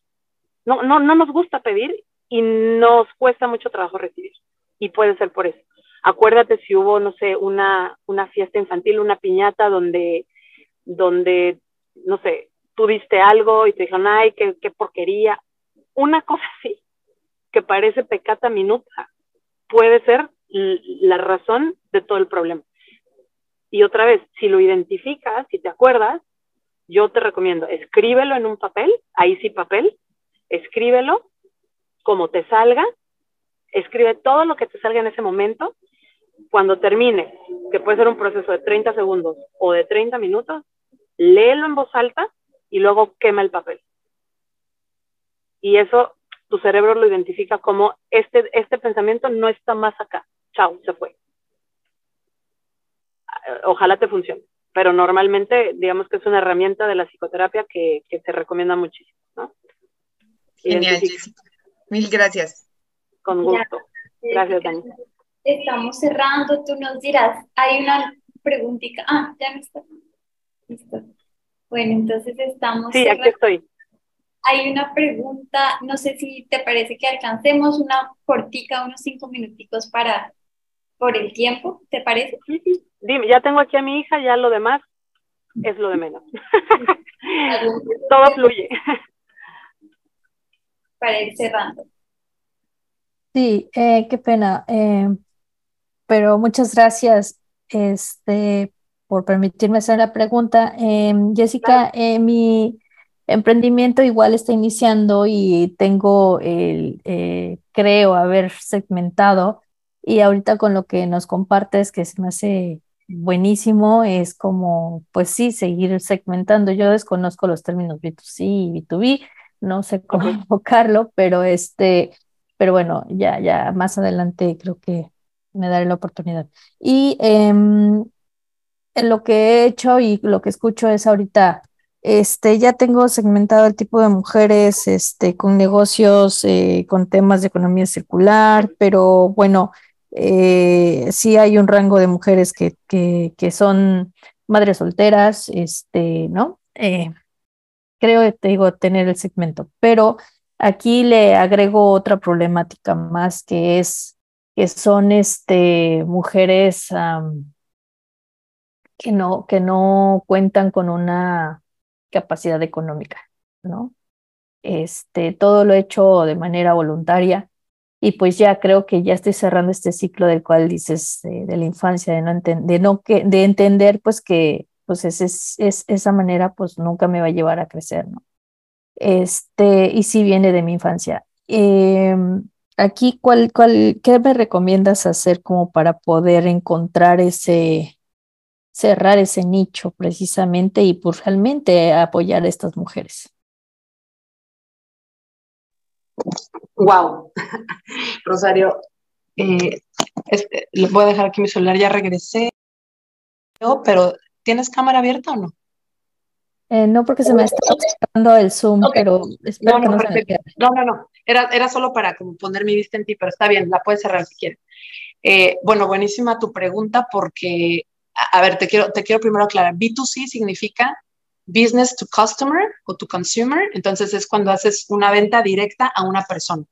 no, no, no nos gusta pedir y nos cuesta mucho trabajo recibir. Y puede ser por eso. Acuérdate si hubo, no sé, una, una fiesta infantil, una piñata donde, donde, no sé, tú diste algo y te dijeron, ay, qué, qué porquería. Una cosa así, que parece pecata minuta, puede ser la razón de todo el problema. Y otra vez, si lo identificas, si te acuerdas, yo te recomiendo, escríbelo en un papel, ahí sí papel, escríbelo como te salga, escribe todo lo que te salga en ese momento. Cuando termine, que puede ser un proceso de 30 segundos o de 30 minutos, léelo en voz alta y luego quema el papel. Y eso tu cerebro lo identifica como este, este pensamiento no está más acá. Chao, se fue. Ojalá te funcione, pero normalmente digamos que es una herramienta de la psicoterapia que, que se recomienda muchísimo. ¿no? Genial, Jessica. Mil gracias. Con gusto. Gracias, Dani. Estamos cerrando, tú nos dirás, hay una preguntita. Ah, ya no está. Listo. Bueno, entonces estamos. Sí, aquí estoy. Hay una pregunta, no sé si te parece que alcancemos una cortica, unos cinco minuticos para, por el tiempo, ¿te parece? Dime, ya tengo aquí a mi hija, ya lo demás es lo de menos. Todo fluye. Para ir cerrando. Sí, eh, qué pena. Eh, pero muchas gracias este, por permitirme hacer la pregunta. Em, Jessica, eh, mi emprendimiento igual está iniciando y tengo el, creo, haber segmentado y ahorita con lo que nos compartes, que se me hace buenísimo, es como, pues sí, seguir segmentando. Yo desconozco los términos B2C y B2B, no sé cómo enfocarlo, pero este, pero bueno, ya, ya más adelante creo que me daré la oportunidad. Y en lo que he hecho y lo que escucho es ahorita, este, ya tengo segmentado el tipo de mujeres, este, con negocios, eh, con temas de economía circular, pero bueno, eh, sí hay un rango de mujeres que, que, son madres solteras, este, ¿no? Eh, creo, te digo, tener el segmento, pero aquí le agrego otra problemática más que es que son este, mujeres que, no, que no cuentan con una capacidad económica, ¿no? Este, todo lo he hecho de manera voluntaria y pues ya creo que ya estoy cerrando este ciclo del cual dices de la infancia, de no, de no que, de entender pues que pues es, es, esa manera pues nunca me va a llevar a crecer, ¿no? Este, y sí viene de mi infancia. Em, aquí, ¿cuál, cuál, ¿qué me recomiendas hacer como para poder encontrar ese, cerrar ese nicho precisamente y pues realmente apoyar a estas mujeres? Wow, Rosario, eh, este, voy a dejar aquí mi celular, ya regresé, pero ¿tienes cámara abierta o no? Eh, no, porque se me está dando el Zoom, pero espero no, no, que no, se no, no, no, era, era solo para como poner mi vista en ti, pero está bien, la puedes cerrar si quieres. Eh, bueno, buenísima tu pregunta porque, a, a, ver, te quiero, te quiero primero aclarar, B2C significa business to customer o to consumer, entonces es cuando haces una venta directa a una persona.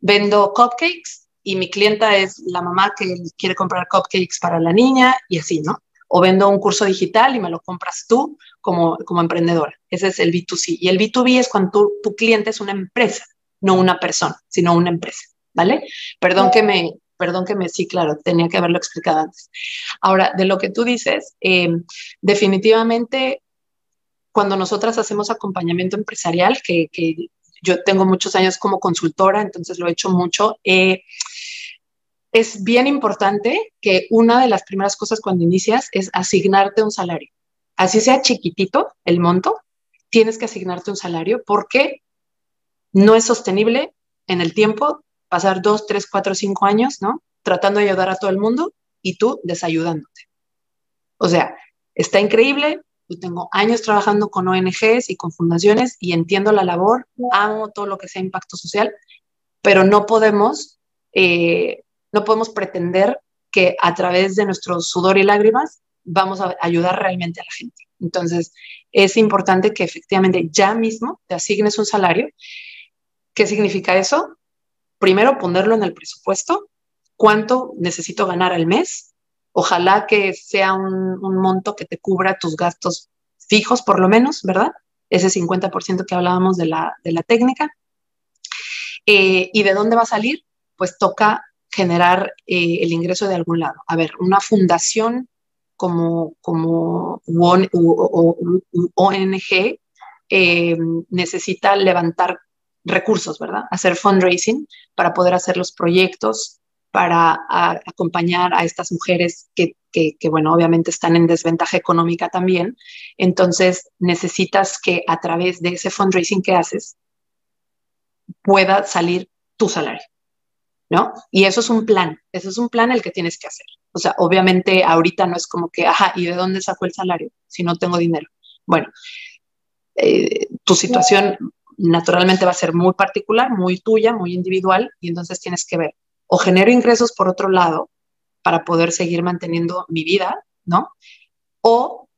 Vendo cupcakes y mi clienta es la mamá que quiere comprar cupcakes para la niña y así, ¿no? O vendo un curso digital y me lo compras tú como, como emprendedora. Ese es el B2C. Y el B2B es cuando tu cliente es una empresa, no una persona, sino una empresa, ¿vale? Perdón que me, perdón que me, sí, claro, tenía que haberlo explicado antes. Ahora, de lo que tú dices, eh, definitivamente cuando nosotras hacemos acompañamiento empresarial, que, yo tengo muchos años como consultora, entonces lo he hecho mucho, eh, es bien importante que una de las primeras cosas cuando inicias es asignarte un salario. Así sea chiquitito el monto, tienes que asignarte un salario porque no es sostenible en el tiempo pasar dos, tres, cuatro, cinco años, ¿no? Tratando de ayudar a todo el mundo y tú desayudándote. O sea, está increíble, yo tengo años trabajando con ONGs y con fundaciones y entiendo la labor, amo todo lo que sea impacto social, pero no podemos, eh, no podemos pretender que a través de nuestro sudor y lágrimas vamos a ayudar realmente a la gente. Entonces, es importante que efectivamente ya mismo te asignes un salario. ¿Qué significa eso? Primero, ponerlo en el presupuesto. ¿Cuánto necesito ganar al mes? Ojalá que sea un, monto que te cubra tus gastos fijos, por lo menos, ¿verdad? Ese 50% que hablábamos de la, técnica. Eh, ¿Y de dónde va a salir? Pues toca generar eh, el ingreso de algún lado. A ver, una fundación como, como ONG eh, necesita levantar recursos, ¿verdad? Hacer fundraising para poder hacer los proyectos, para acompañar a estas mujeres que, bueno, obviamente están en desventaja económica también. Entonces, necesitas que a través de ese fundraising que haces pueda salir tu salario, ¿no? Y eso es un plan, eso es un plan el que tienes que hacer. O sea, obviamente ahorita no es como que, ajá, ¿y de dónde saco el salario si no tengo dinero? Bueno, eh, tu situación naturalmente va a ser muy particular, muy tuya, muy individual, y entonces tienes que ver o genero ingresos por otro lado para poder seguir manteniendo mi vida, ¿no? O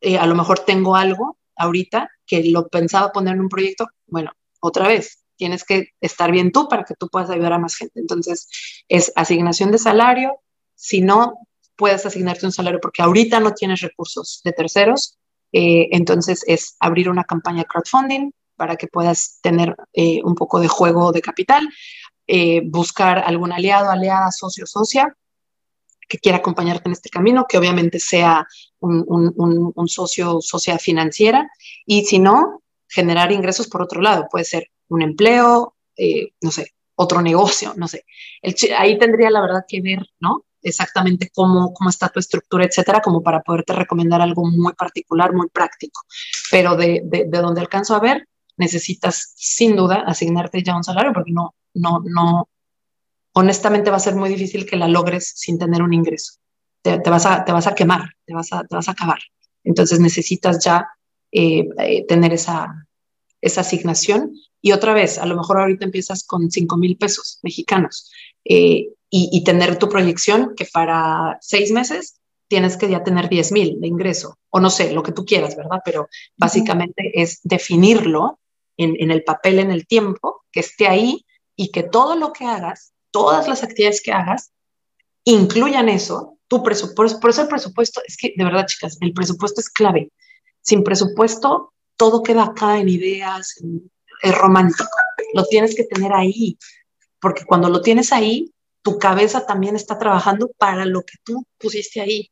eh, a lo mejor tengo algo ahorita que lo pensaba poner en un proyecto, Bueno, otra vez, tienes que estar bien tú para que tú puedas ayudar a más gente. Entonces, es asignación de salario. Si no, puedes asignarte un salario porque ahorita no tienes recursos de terceros. Eh, entonces, es abrir una campaña de crowdfunding para que puedas tener eh, un poco de juego de capital, eh, buscar algún aliado, aliada, socio, socia que quiera acompañarte en este camino, que obviamente sea un, un, un socio, socia financiera, y si no, generar ingresos por otro lado. Puede ser un empleo, eh, no sé, otro negocio, no sé. ahí tendría la verdad que ver, ¿no? Exactamente cómo, cómo está tu estructura, etcétera, como para poderte recomendar algo muy particular, muy práctico. Pero de, de, de donde alcanzo a ver, necesitas sin duda asignarte ya un salario porque no, no, no, honestamente va a ser muy difícil que la logres sin tener un ingreso. Te, vas, a, te vas a quemar, te vas a, te vas a acabar. Entonces necesitas ya eh, eh, tener esa, esa asignación. Y otra vez, a lo mejor ahorita empiezas con 5 mil pesos mexicanos eh, y, tener tu proyección que para seis meses tienes que ya tener 10 mil de ingreso, o no sé, lo que tú quieras, ¿verdad? Pero básicamente es definirlo en, el papel, en el tiempo, que esté ahí y que todo lo que hagas, todas las actividades que hagas, incluyan eso, tu presupuesto, por eso el presupuesto, es que de verdad, chicas, el presupuesto es clave. Sin presupuesto, todo queda acá en ideas, es romántico. Lo tienes que tener ahí, porque cuando lo tienes ahí, tu cabeza también está trabajando para lo que tú pusiste ahí.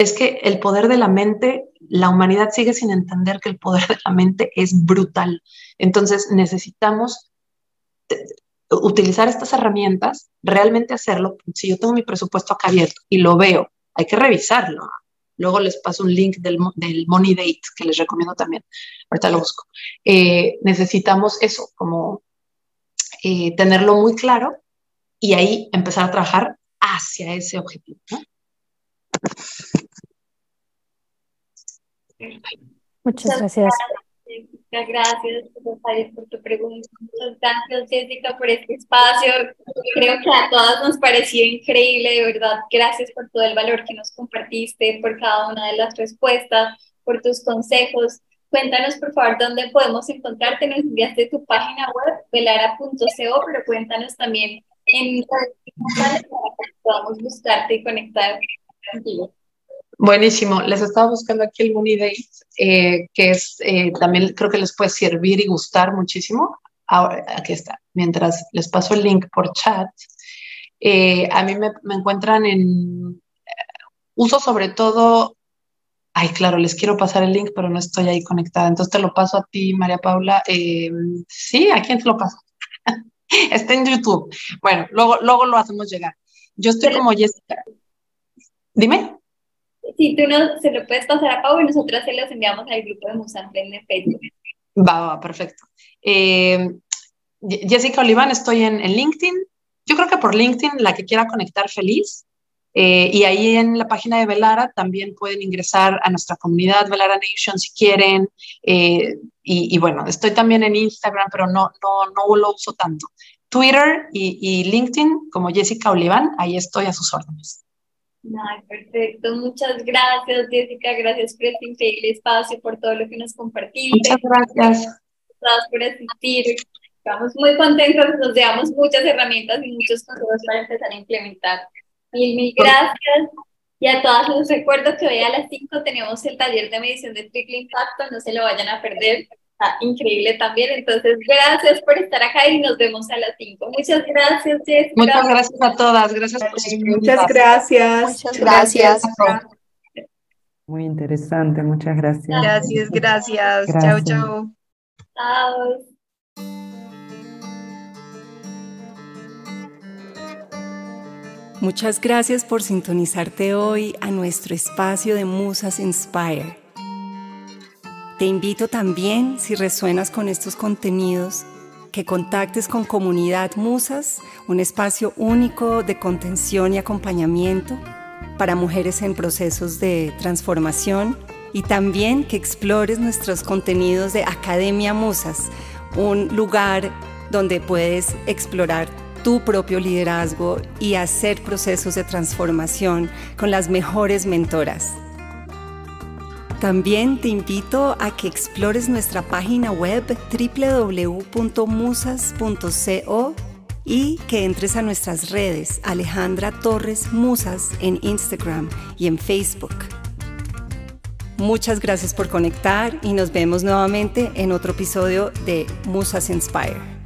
Es que el poder de la mente, la humanidad sigue sin entender que el poder de la mente es brutal. Entonces necesitamos utilizar estas herramientas, realmente hacerlo. Si yo tengo mi presupuesto acá abierto y lo veo, hay que revisarlo. Luego les paso un link del, Money Date que les recomiendo también. Ahorita lo busco. Eh, necesitamos eso, como eh, tenerlo muy claro y ahí empezar a trabajar hacia ese objetivo. Muchas gracias. Muchas gracias, por tu pregunta. Muchas gracias, Jessica, por este espacio. Creo que a todas nos pareció increíble, de verdad. Gracias por todo el valor que nos compartiste, por cada una de las respuestas, por tus consejos. Cuéntanos, por favor, dónde podemos encontrarte. Nos enviaste tu página web, velara.co, pero cuéntanos también en para que podamos buscarte y conectar contigo. Buenísimo. Les estaba buscando aquí el Money eh, que es eh, también creo que les puede servir y gustar muchísimo. Ahora, aquí está. Mientras les paso el link por chat, eh, a mí me, me, encuentran en uso sobre todo. Ay, claro, les quiero pasar el link, pero no estoy ahí conectada. Entonces te lo paso a ti, María Paula. sí, ¿a quién te lo paso? está en YouTube. Bueno, luego, luego lo hacemos llegar. Yo estoy como Jessica. Dime si tú no, se lo puedes pasar a Pau y nosotros se los enviamos al grupo de Musanten de Facebook. Va, va, perfecto. Eh, Jessica Oliván, estoy en, LinkedIn. Yo creo que por LinkedIn, la que quiera conectar feliz. Eh, y ahí en la página de Velara también pueden ingresar a nuestra comunidad Velara Nation si quieren. Eh, y, bueno, estoy también en Instagram, pero no, no, no lo uso tanto. Twitter y, y LinkedIn como Jessica Oliván, ahí estoy a sus órdenes. Ay, perfecto. Muchas gracias, Jessica. Gracias por este increíble espacio, por todo lo que nos compartiste. Muchas gracias. Gracias por asistir. Estamos muy contentos, nos damos muchas herramientas y muchos consejos para empezar a implementar. Mil, mil gracias. Y a todas les recuerdo que hoy a las 5 tenemos el taller de medición de triple impacto, no se lo vayan a perder increíble también. Entonces, gracias por estar acá y nos vemos a las 5. Muchas gracias, Jessica. Muchas gracias a todas. Gracias por sus Muchas gracias. Muchas gracias. Muy interesante, muchas gracias. Gracias, gracias. Chao, chao. Chao. Muchas gracias por sintonizarte hoy a nuestro espacio de Musas Inspire. Te invito también, si resuenas con estos contenidos, que contactes con Comunidad Musas, un espacio único de contención y acompañamiento para mujeres en procesos de transformación y también que explores nuestros contenidos de Academia Musas, un lugar donde puedes explorar tu propio liderazgo y hacer procesos de transformación con las mejores mentoras. También te invito a que explores nuestra página web www.musas.co y que entres a nuestras redes Alejandra Torres Musas en Instagram y en Facebook. Muchas gracias por conectar y nos vemos nuevamente en otro episodio de Musas Inspire.